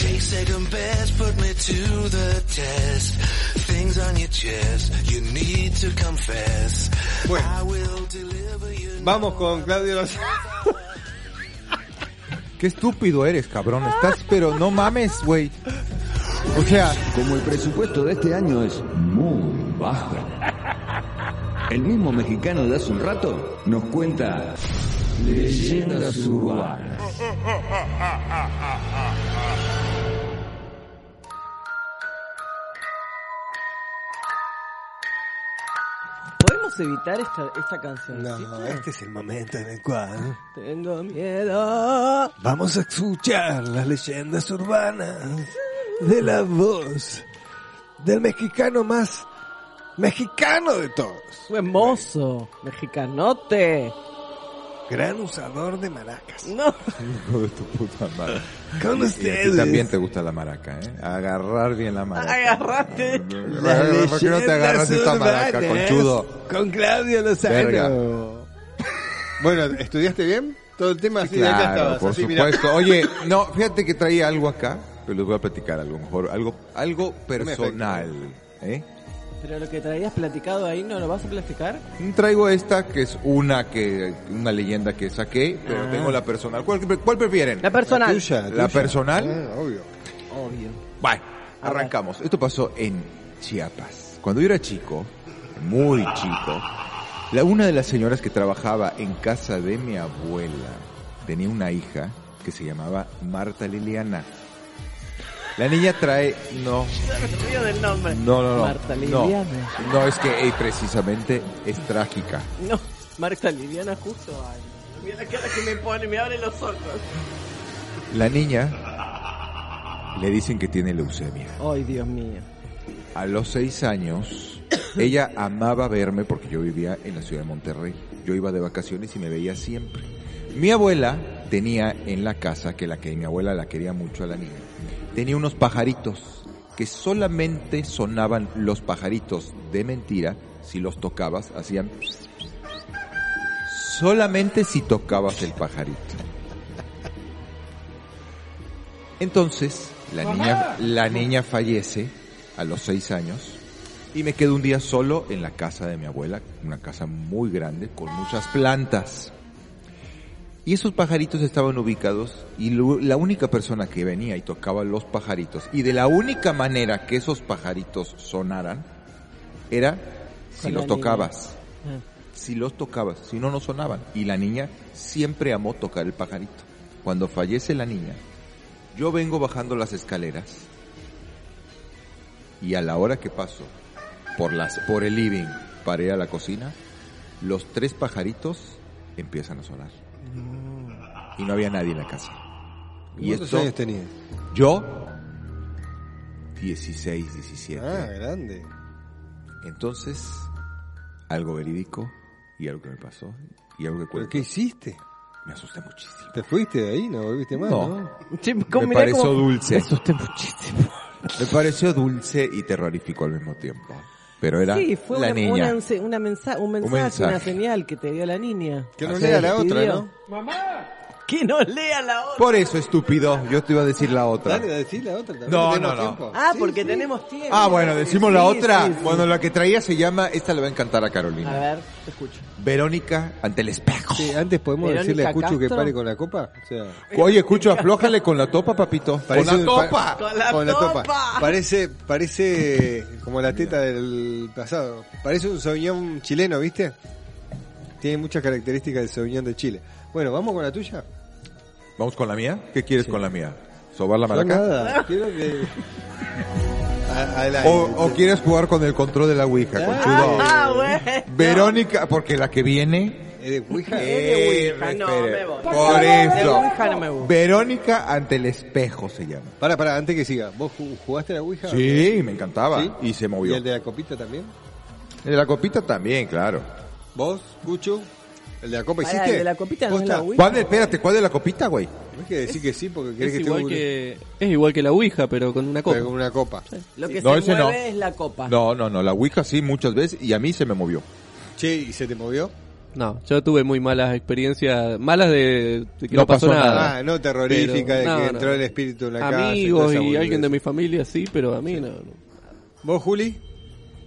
Take second best, put me to the test. Things on your chest, you need to confess. I will deliver you. Vamos con Claudio Lozano. Qué estúpido eres, cabrón. Estás, pero no mames, güey. O sea, Como el presupuesto de este año es muy bajo. El mismo mexicano de hace un rato nos cuenta leyendas urbanas. ¿Podemos evitar esta, esta canción? No, este es el momento en el cual Tengo miedo. vamos a escuchar las leyendas urbanas de la voz del mexicano más mexicano de todos. Fue mozo, mexicanote. Gran usador de maracas. No. hijo de tu puta madre. Con Y a ustedes. ti también te gusta la maraca, ¿eh? Agarrar bien la maraca. Agarrate. ¿Por qué no te agarras esta maraca, conchudo? Con Claudio Lozano. Verga. Bueno, ¿estudiaste bien? Todo el tema Sí, así de acá claro, estabas. por así, mira. supuesto. Oye, no, fíjate que traía algo acá, pero les voy a platicar algo mejor, algo, algo personal, ¿eh? Pero lo que traías platicado ahí, ¿no lo vas a platicar? Traigo esta que es una que una leyenda que saqué, pero Ah. tengo la personal. ¿Cuál, cuál prefieren? La personal. La tuya, ¿La tuya. personal? Ah, obvio. Obvio. Bueno, arrancamos. Esto pasó en Chiapas. Cuando yo era chico, muy chico, la, una de las señoras que trabajaba en casa de mi abuela tenía una hija que se llamaba Marta Liliana. La niña trae, no, Río del nombre. no, no, no. Marta no, Liliana. no, es que eh, precisamente es trágica. No, Marta Liliana justo. Ay, mira la cara que me pone, me abre los ojos. La niña le dicen que tiene leucemia. Ay, Dios mío. A los seis años, ella amaba verme porque yo vivía en la ciudad de Monterrey. Yo iba de vacaciones y me veía siempre. Mi abuela tenía en la casa, que la que mi abuela la quería mucho a la niña, tenía unos pajaritos que solamente sonaban los pajaritos de mentira si los tocabas, hacían solamente si tocabas el pajarito. Entonces, la niña, la niña fallece a los seis años y me quedo un día solo en la casa de mi abuela, una casa muy grande con muchas plantas. Y esos pajaritos estaban ubicados y la única persona que venía y tocaba los pajaritos y de la única manera que esos pajaritos sonaran era si los tocabas. niña. Si los tocabas, si no, no sonaban. Y la niña siempre amó tocar el pajarito. Cuando fallece la niña, yo vengo bajando las escaleras y a la hora que paso por, las, por el living para ir a la cocina, los tres pajaritos empiezan a sonar. Y no había nadie en la casa. Y ¿Cuántos esto, años tenías? yo, 16, 17. Ah, grande. Entonces, algo verídico y algo que me pasó y algo que ¿Pero cuento. qué hiciste? Me asusté muchísimo. ¿Te fuiste de ahí? ¿No volviste más? No. No. Che, Me ¿cómo- mirá pareció cómo- dulce. Me asusté muchísimo. Me pareció dulce y terrorífico al mismo tiempo. Pero era Sí, fue la una, niña. una- una mensa- un, mensaje, mensaje. una señal que te dio la niña. Que Así lea la otra. ¿no? Que nos lea la otra. Por eso, estúpido, yo te iba a decir la otra. Dale, decí la otra también. No, ¿Tenemos no, no. tiempo? Ah, Sí, porque sí. tenemos tiempo. Ah, bueno, decimos la Sí, otra. sí, sí. Bueno, la que traía se llama, esta le va a encantar a A Carolina. ver, te escucho. Verónica ante el espejo. Sí, antes podemos Verónica decirle a Cuchu que Castro. pare con la copa. O sea, Oye, escucho, aflójale con la topa, papito. Parece con la topa. Con la con la topa. topa. Parece, parece como la teta del pasado. Parece un Sauvignon chileno, ¿viste? Tiene muchas características del Sauvignon de Chile. Bueno, ¿vamos con la tuya? Vamos con la mía. ¿Qué quieres con la mía? ¿Sobar la No, maraca? nada. Quiero que... O, o quieres jugar con el control de la Ouija, conchudo? Ah, bueno. Verónica, porque la que viene... ¿Es de Ouija? Eh, Ouija, no, espere. me voy. Por De eso. Ouija no me gusta. Verónica ante el espejo se llama. Para, para, antes que siga. ¿Vos ju- jugaste a la Ouija? Sí, me encantaba. ¿Sí? Y se ¿Y movió. el de la copita también? El de la copita también, claro. ¿Vos, Cuchu? ¿El de la copa hiciste? el de la copita no es la Ouija. ¿Cuál de, espérate, ¿cuál de la copita, güey? Tenés que decir que sí porque querés Es que igual te que, es igual que la Ouija, pero con una copa. Pero con una copa. Lo que No, se ese no. mueve es la copa. No, no, no, la Ouija sí, muchas veces, y a mí se me movió. Che, ¿y se te movió? No, yo tuve muy malas experiencias, malas de, de que no, No pasó, pasó nada. Ah, no terrorífica Pero- de no, que no. entró el espíritu en la casa. Amigos y alguien de mi familia sí, pero a mí no. no. ¿Vos, Juli?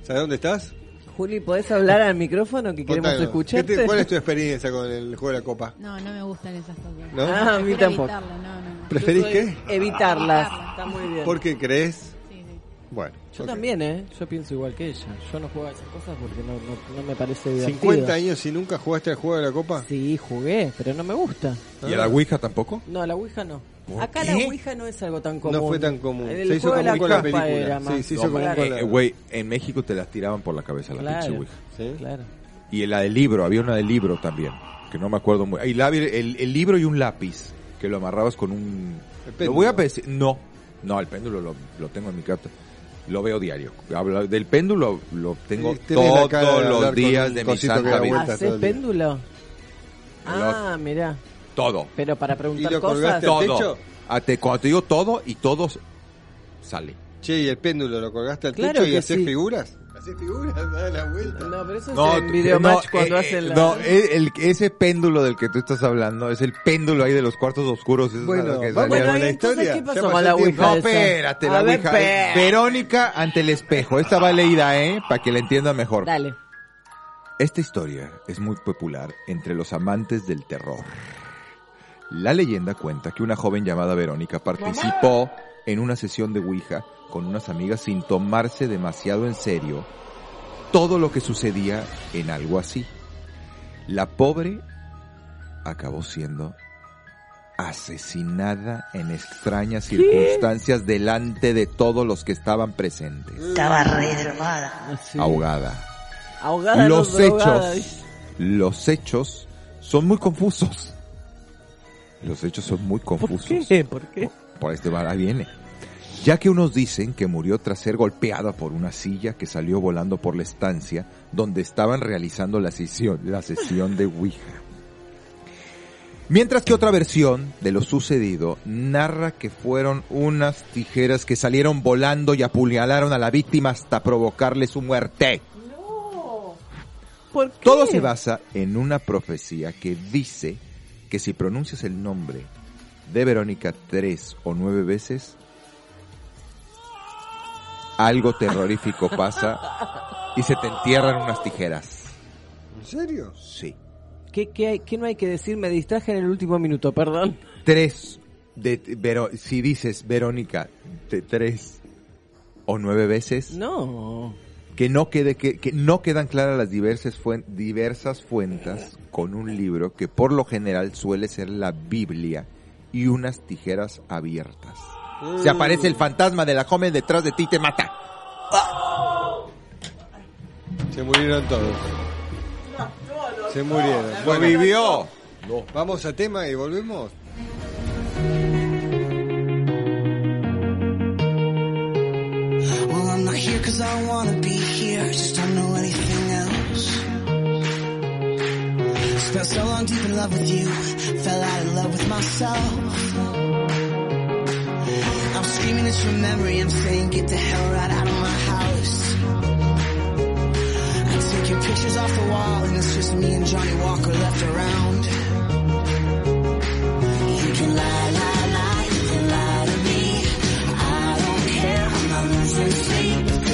¿Sabes dónde estás? Juli, ¿podés hablar al micrófono que queremos Contanos. escucharte? ¿Qué te- ¿Cuál es tu experiencia con el juego de la copa? No, no me gustan esas cosas. ¿No? Ah, a mí Prefiero tampoco. evitarlo, no, no. ¿Preferís Yo qué? Evitarlas. Está muy bien. ¿Por qué crees? Sí, sí. Bueno. Yo ok. también, ¿eh? Yo pienso igual que ella. Yo no juego a esas cosas porque no, no, no me parece divertido. 50 años y nunca jugaste al juego de la copa. Sí, jugué, pero no me gusta. ¿Y a la Ouija tampoco? No, la Ouija no. ¿Por Acá qué? la Ouija no es algo tan común. No fue tan común. El Se hizo común con la película. era Sí, más se hizo como común la- con la- Eh, Güey, en México te las tiraban por la cabeza la Claro. pinche Ouija. ¿Sí? Claro. Y la del libro, había una del libro también, que no me acuerdo muy. Y la- el, el libro y un lápiz, que lo amarrabas con un... El Lo voy a decir, no, no, el péndulo lo, lo tengo en mi carta. Lo veo diario. Habla- del péndulo lo tengo Sí, todos los días de mi santa da vida. vueltas. todo ¿Haces el día. péndulo? Ah, mirá. Todo, Pero para ¿Y preguntar lo cosas. colgaste al todo. techo? Ah, te- cuando te digo todo y todo sale. Che, ¿y el péndulo lo colgaste al Claro techo y que haces sí. figuras? ¿Haces figuras? Da la vuelta. No, pero eso es en Videomatch no, cuando eh, hacen la... No, el- el- ese péndulo del que tú estás hablando es el péndulo ahí de los cuartos oscuros. esos Bueno, a los que vamos salían. Bueno, ¿y la entonces historia. qué Ya pasó pasó con la el tiempo. Ouija No, esa? espérate, A la ver, Ouija. espera. Verónica ante el espejo. Esta va leída, ¿eh? Para que la entiendan mejor. Dale. Esta historia es muy popular entre los amantes del terror. La leyenda cuenta que una joven llamada Verónica participó en una sesión de Ouija con unas amigas sin tomarse demasiado en serio todo lo que sucedía en algo así. La pobre acabó siendo asesinada en extrañas circunstancias delante de todos los que estaban presentes. Estaba re drogada. Ahogada. Ahogada, los no drogada. hechos, los hechos son muy confusos. Los hechos son muy confusos. ¿Por qué? ¿Por qué? Por este va viene. Ya que unos dicen que murió tras ser golpeada por una silla que salió volando por la estancia donde estaban realizando la sesión, la sesión de Ouija. Mientras que otra versión de lo sucedido narra que fueron unas tijeras que salieron volando y apuñalaron a la víctima hasta provocarle su muerte. ¿Por qué? Todo se basa en una profecía que dice que si pronuncias el nombre de Verónica tres o nueve veces, algo terrorífico pasa y se te entierran unas tijeras. ¿En serio? Sí. ¿Qué, qué, hay- qué no hay que decir? Me distraje en el último minuto, perdón. Tres de Vero- si dices Verónica de tres o nueve veces No. Que no quede que, que no quedan claras las diversas fuen- diversas fuentes con un libro que por lo general suele ser la Biblia y unas tijeras abiertas. Se aparece el fantasma de la joven detrás de ti y te mata. Se murieron todos. Se murieron. Lo vivió. Vamos a tema y volvemos. I'm not here cause I wanna be here. I Just don't know anything else. Spent so long deep in love with you. Fell out of love with myself. I'm screaming it's from memory. I'm saying get the hell right out of my house. I take your pictures off the wall and it's just me and Johnny Walker left around. You can lie, lie, lie. You can lie to me. I don't care. I'm not losing sleep.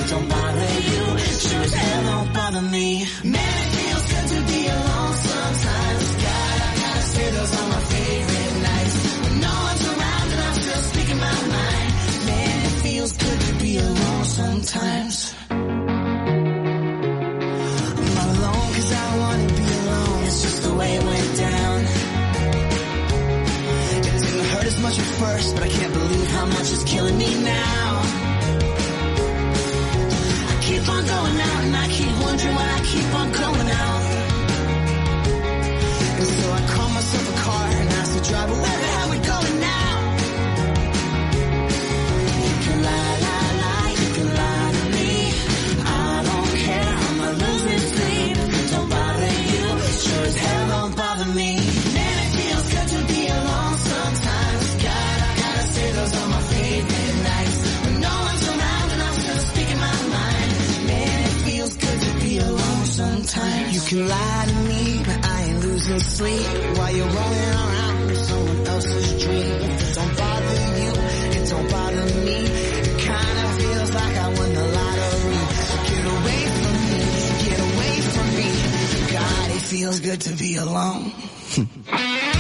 Don't bother you, sure as hell don't bother me. Man, it feels good to be alone sometimes. God, I gotta say those are my favorite nights. When no one's around and I'm still speaking my mind. Man, it feels good to be alone sometimes. I'm not alone cause I wanna be alone. It's just the way it went down. It didn't hurt as much at first, but I can't believe how much it's killing me now. I keep on going out and I keep wondering why I keep on going out. And so I call myself a car and ask the driver, where can lie to me, but I ain't losing sleep. While you're rolling around someone else's dream. If it don't bother you, it don't bother me. It kinda feels like I won the lottery. So get away from me, get away from me. God, it feels good to be alone.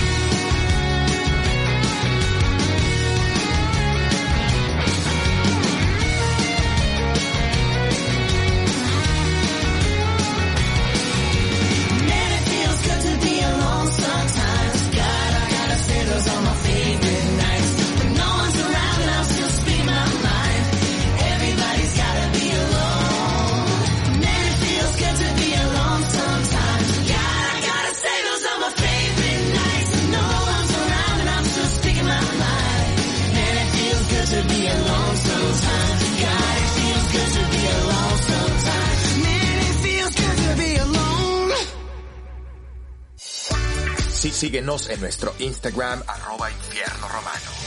Sí, síguenos en nuestro Instagram, arroba infierno romano.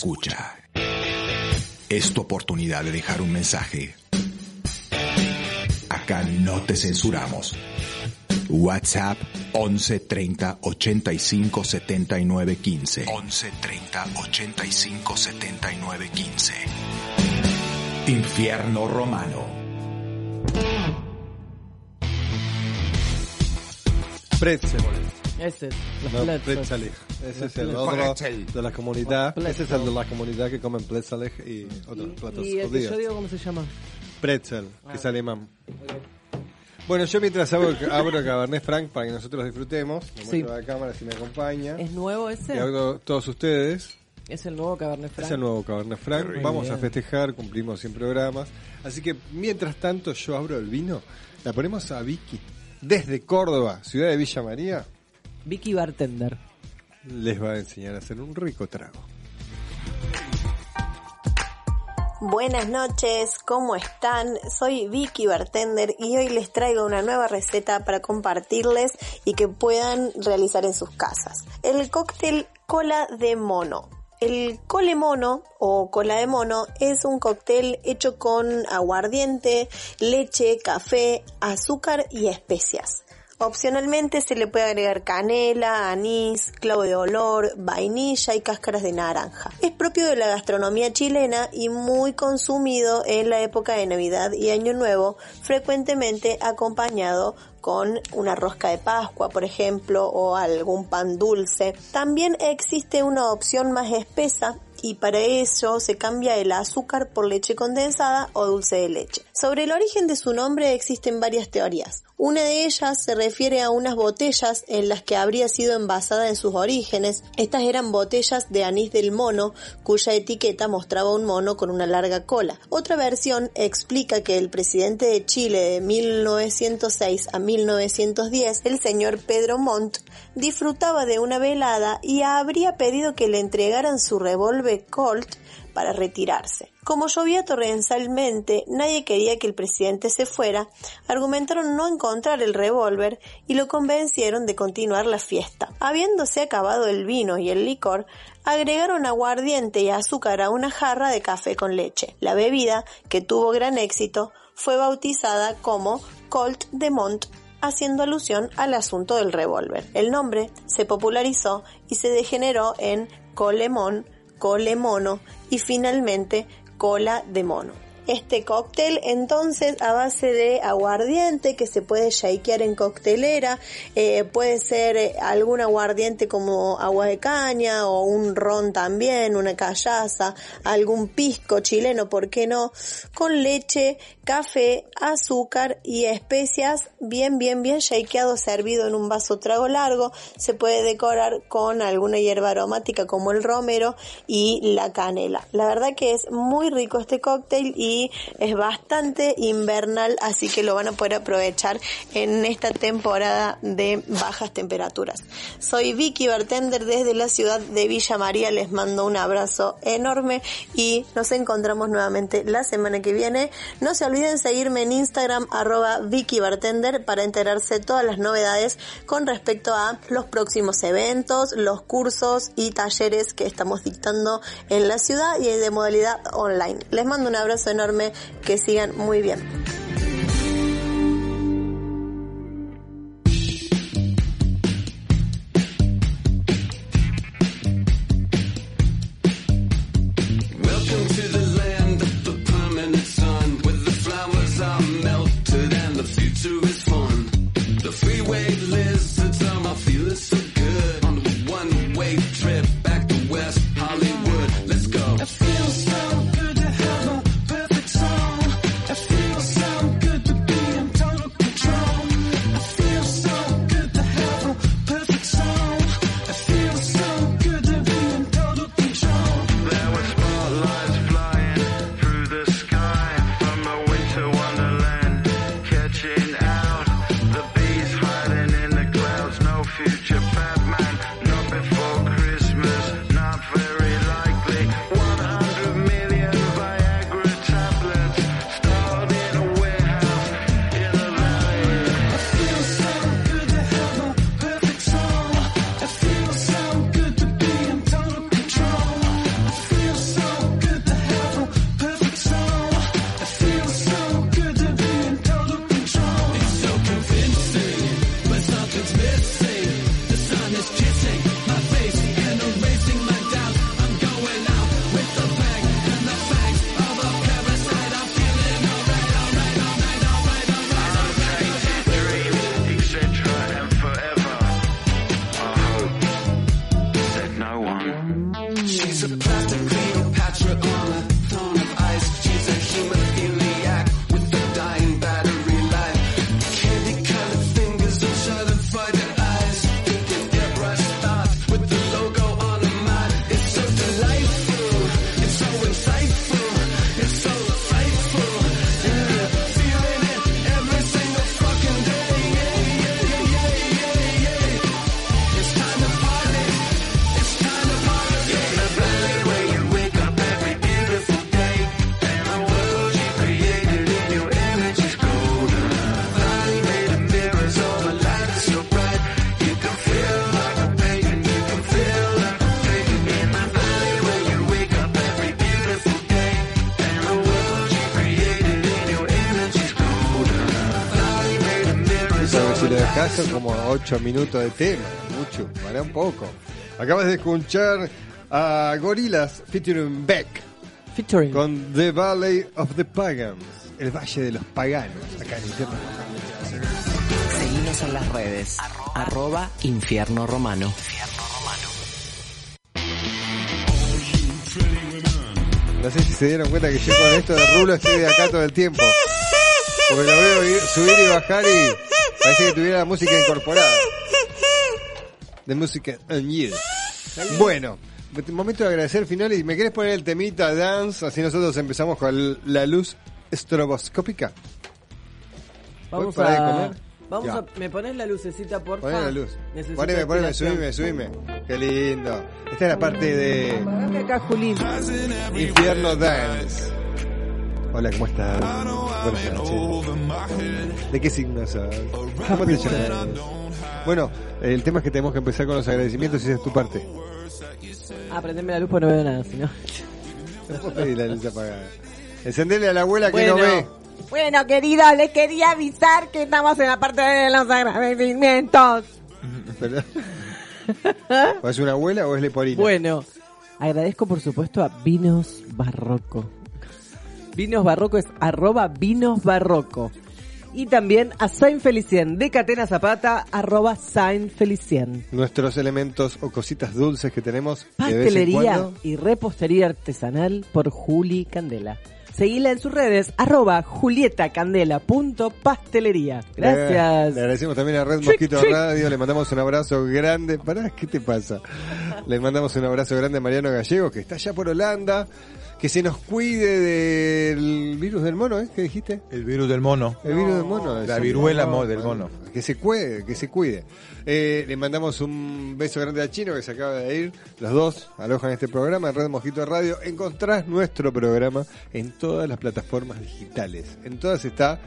Escucha. Es tu oportunidad de dejar un mensaje. Acá no te censuramos. WhatsApp 11 30 85 79 15. 11 30 85 79 15. Infierno Romano. Pretzel. Ese es. Los No. Ese es el otro de la comunidad. Ese es el de la comunidad que comen pretzeles y otros platos Y el que judíos. yo digo, ¿cómo se llama? Pretzel, que Ah. es alemán. Bueno, yo mientras abro, abro Cabernet Franc para que nosotros disfrutemos, me Sí. muestro a la cámara si me acompaña. ¿Es nuevo ese? Y abro todos ustedes. Es el nuevo Cabernet Franc. Es el nuevo Cabernet Franc. Muy Vamos a festejar, cumplimos 100 programas. Así que mientras tanto yo abro el vino, la ponemos a Vicky desde Córdoba, ciudad de Villa María. Vicky Bartender. Les va a enseñar a hacer un rico trago. Buenas noches, ¿cómo están? Soy Vicky Bartender y hoy les traigo una nueva receta para compartirles y que puedan realizar en sus casas. El cóctel cola de mono. El cole mono o cola de mono es un cóctel hecho con aguardiente, leche, café, azúcar y especias. Opcionalmente se le puede agregar canela, anís, clavo de olor, vainilla y cáscaras de naranja. Es propio de la gastronomía chilena y muy consumido en la época de Navidad y Año Nuevo, frecuentemente acompañado con una rosca de Pascua, por ejemplo, o algún pan dulce. También existe una opción más espesa y para eso se cambia el azúcar por leche condensada o dulce de leche. Sobre el origen de su nombre existen varias teorías. Una de ellas se refiere a unas botellas en las que habría sido envasada en sus orígenes. Estas eran botellas de anís del mono, cuya etiqueta mostraba un mono con una larga cola. Otra versión explica que el presidente de Chile de 1906 a 1910, el señor Pedro Montt, disfrutaba de una velada y habría pedido que le entregaran su revólver Colt para retirarse. Como llovía torrencialmente, nadie quería que el presidente se fuera, argumentaron no encontrar el revólver y lo convencieron de continuar la fiesta. Habiéndose acabado el vino y el licor, agregaron aguardiente y azúcar a una jarra de café con leche. La bebida, que tuvo gran éxito, fue bautizada como Colt de Mont haciendo alusión al asunto del revólver. El nombre se popularizó y se degeneró en colemón, colemono y finalmente cola de mono. Este cóctel entonces a base de aguardiente que se puede shakear en coctelera, eh, puede ser eh, algún aguardiente como agua de caña o un ron también, una callaza, algún pisco chileno, ¿por qué no? Con leche, café, azúcar y especias bien, bien, bien shakeado, servido en un vaso trago largo. Se puede decorar con alguna hierba aromática como el romero y la canela. La verdad que es muy rico este cóctel y es bastante invernal, así que lo van a poder aprovechar en esta temporada de bajas temperaturas. Soy Vicky Bartender desde la ciudad de Villa María, les mando un abrazo enorme y nos encontramos nuevamente la semana que viene. No se olviden seguirme en Instagram arroba Vicky Bartender para enterarse de todas las novedades con respecto a los próximos eventos, los cursos y talleres que estamos dictando en la ciudad y de modalidad online. Les mando un abrazo enorme, que sigan muy bien. Son como 8 minutos de tema. Mucho, para un poco. Acabas de escuchar a Gorillaz featuring Beck. Featuring. Con The Valley of the Pagans. El Valle de los Paganos. Acá en Infierno. Seguinos en las redes. Arroba Infierno Romano. No sé si se dieron cuenta que yo con esto de rulo estoy de acá todo el tiempo. Porque lo veo ir- subir y bajar y parece que tuviera la música incorporada. De música you. Bueno, momento de agradecer final y me querés poner el temita dance, así nosotros empezamos con la luz estroboscópica. Vamos ¿Voy para de a... comer? Vamos Ya. a... ¿Me pones la lucecita, por Poné la luz. Necesito Poneme, poneme, subime, subime. Qué lindo. Esta es la parte de Pagame acá, Julín. Infierno Dance. Hola, ¿cómo estás? Buenas noches. ¿De qué signo sos? ¿Cómo te llamas? Bueno, el tema es que tenemos que empezar con los agradecimientos y esa es tu parte. Ah, prendeme la luz porque no veo nada, si no. No puedo pedir la luz apagada. Encendele a la abuela que no Bueno. ve. Bueno, querido, le quería avisar que estamos en la parte de los agradecimientos. ¿O es una abuela o es leporina? Bueno, agradezco por supuesto a Vinos Barroco. Vinos Barroco es arroba Vinos Barroco. Y también a Saint Felicien de Catena Zapata, arroba Saint Felicien. Nuestros elementos o cositas dulces que tenemos Pastelería y repostería artesanal por Juli Candela. Seguila en sus redes, arroba julietacandela.pastelería. Le, Gracias. le agradecemos también a Red Chic, Mosquito chic. Radio, le mandamos un abrazo grande. Pará, ¿qué te pasa? Le mandamos un abrazo grande a Mariano Gallego, que está allá por Holanda. Que se nos cuide del virus del mono, ¿eh? ¿Qué dijiste? El virus del mono. El virus del mono. La viruela No, del mono. Que se cuide, que se cuide. Eh, le mandamos un beso grande a Chino que se acaba de ir. Los dos alojan este programa en Red Mosquito Radio. Encontrás nuestro programa en todas las plataformas digitales. En todas está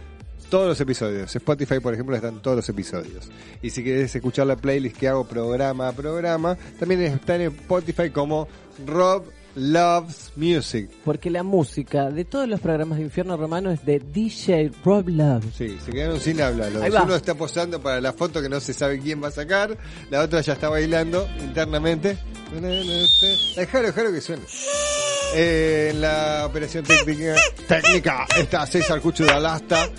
todos los episodios. Spotify, por ejemplo, están todos los episodios. Y si querés escuchar la playlist que hago programa a programa, también está en Spotify como Rob Loves Music. Porque la música de todos los programas de Infierno Romano es de DJ Rob Love. Sí, se quedaron sin habla. los Ahí dos. va. Uno está posando para la foto que no se sabe quién va a sacar. La otra ya está bailando internamente. Dejalo, dejalo que suene. Eh, en la operación técnica, técnica está César Cucho de Alasta.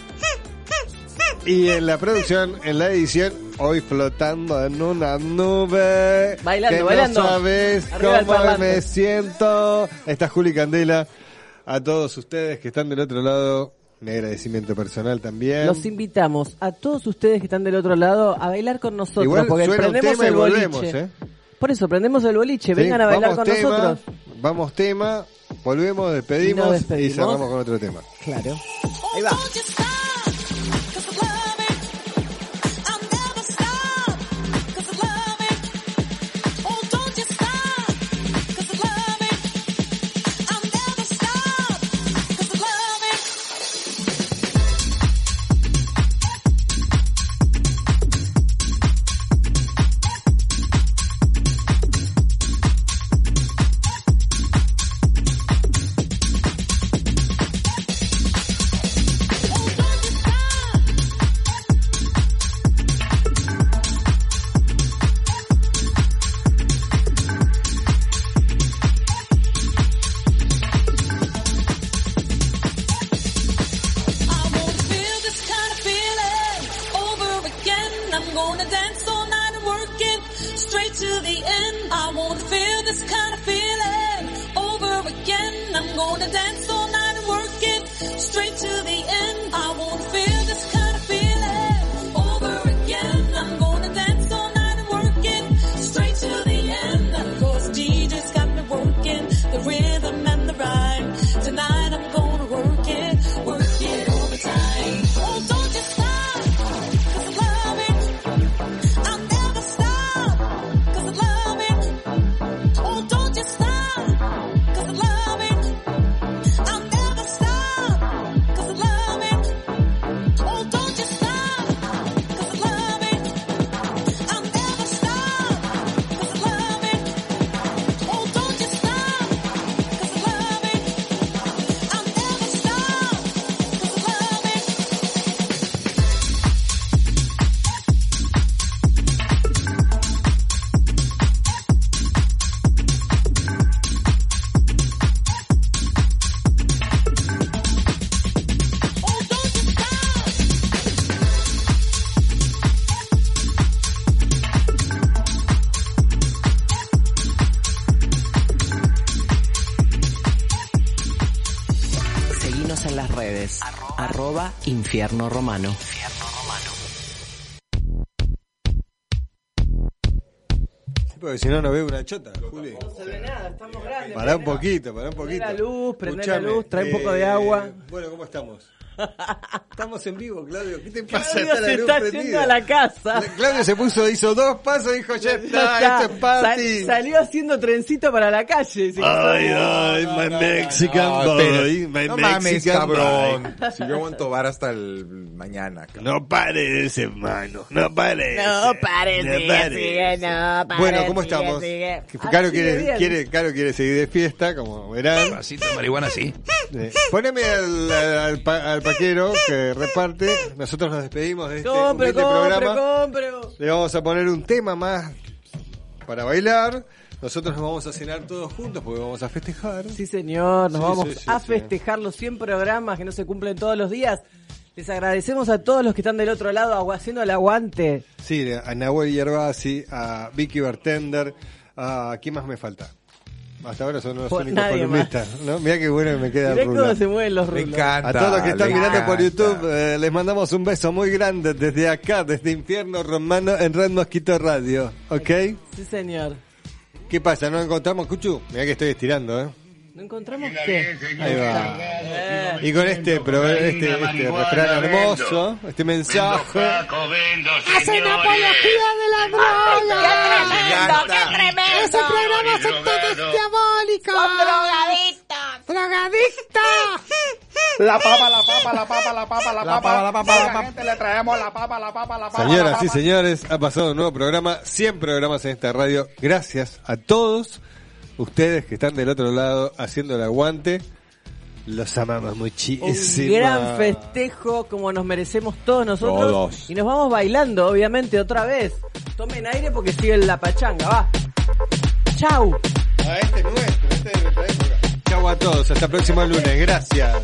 Y en la producción, en la edición, hoy flotando en una nube. Bailando, que bailando. No sabes cómo me siento. Está Juli Candela. A todos ustedes que están del otro lado, un agradecimiento personal también. Los invitamos a todos ustedes que están del otro lado a bailar con nosotros. Igual porque suena un prendemos tema y el boliche. volvemos, ¿eh? Por eso, prendemos el boliche. Sí, Vengan a bailar vamos con tema, nosotros. Vamos tema, volvemos, Y despedimos y, despedimos. cerramos con otro tema. Claro. Ahí va. Infierno romano. Sí, porque si no, no veo una chota, Juli. No se ve nada, estamos grandes. Pará un poquito, pará un Prende poquito. la luz, prende la luz, trae un poco de eh, agua. Bueno, ¿cómo estamos? Estamos en vivo, Claudio. ¿Qué te pasa? Claudio la se está prendida. yendo a la casa. Claudio se puso, hizo dos pasos y dijo, ya está, Ya esto es party. Sal- salió haciendo trencito para la calle. Se Ay, ay, my Mexican No, boy, my no mames, Mexican cabrón. boy. Si yo aguanto bar hasta el mañana. cabrón. No parece, hermano, no parece. No parece, No no parece, Bueno, ¿cómo estamos? sigue. Ah, Caro, sigue quiere, quiere, Caro quiere seguir de fiesta, como verán. Vasito de marihuana, sí. Eh, Poneme al, al, al pa- al paquero que reparte. Nosotros nos despedimos de este Compre, compre, programa. compre. Le vamos a poner un tema más para bailar. Nosotros nos vamos a cenar todos juntos porque vamos a festejar. Sí, señor, nos Sí, vamos sí, sí, a festejar los 100 programas que no se cumplen todos los días. Les agradecemos a todos los que están del otro lado haciendo el aguante. Sí, a Nahuel Yerbasi, a Vicky Bartender, a ¿quién más me falta? Hasta ahora son los Por únicos columnistas, ¿no? Mirá qué bueno que me queda el cómo se mueven los Me rulos. encanta. A todos los que están mirando por. YouTube, eh, les mandamos un beso muy grande desde acá, desde Infierno Romano en Red Mosquito Radio, ¿ok? Sí, señor. ¿Qué pasa? ¿No encontramos, Cuchu? Mirá que estoy estirando, ¿eh? ¿No encontramos qué? Ahí va. Eh, Y con este, pro- este, este refrán hermoso, este mensaje. Hacen apología de la droga. ¡Qué tremendo! Ese programa son todos diabólicos. Son drogadictos. Drogadictos. La papa, la papa, la papa, la papa, la La papa. papa, la papa, la papa. gente le traemos la papa, la papa, la papa. Señoras y señores, ha pasado un nuevo programa, 100 programas en esta radio. Gracias a todos ustedes que están del otro lado haciendo el aguante. Los amamos muchísimo. un gran festejo como nos merecemos todos nosotros. Todos. Y nos vamos bailando, obviamente, otra vez. Tomen aire porque sigue la pachanga, va. Chau. A este es nuestro, este es de nuestra época. Chau a todos, hasta el próximo lunes. Gracias.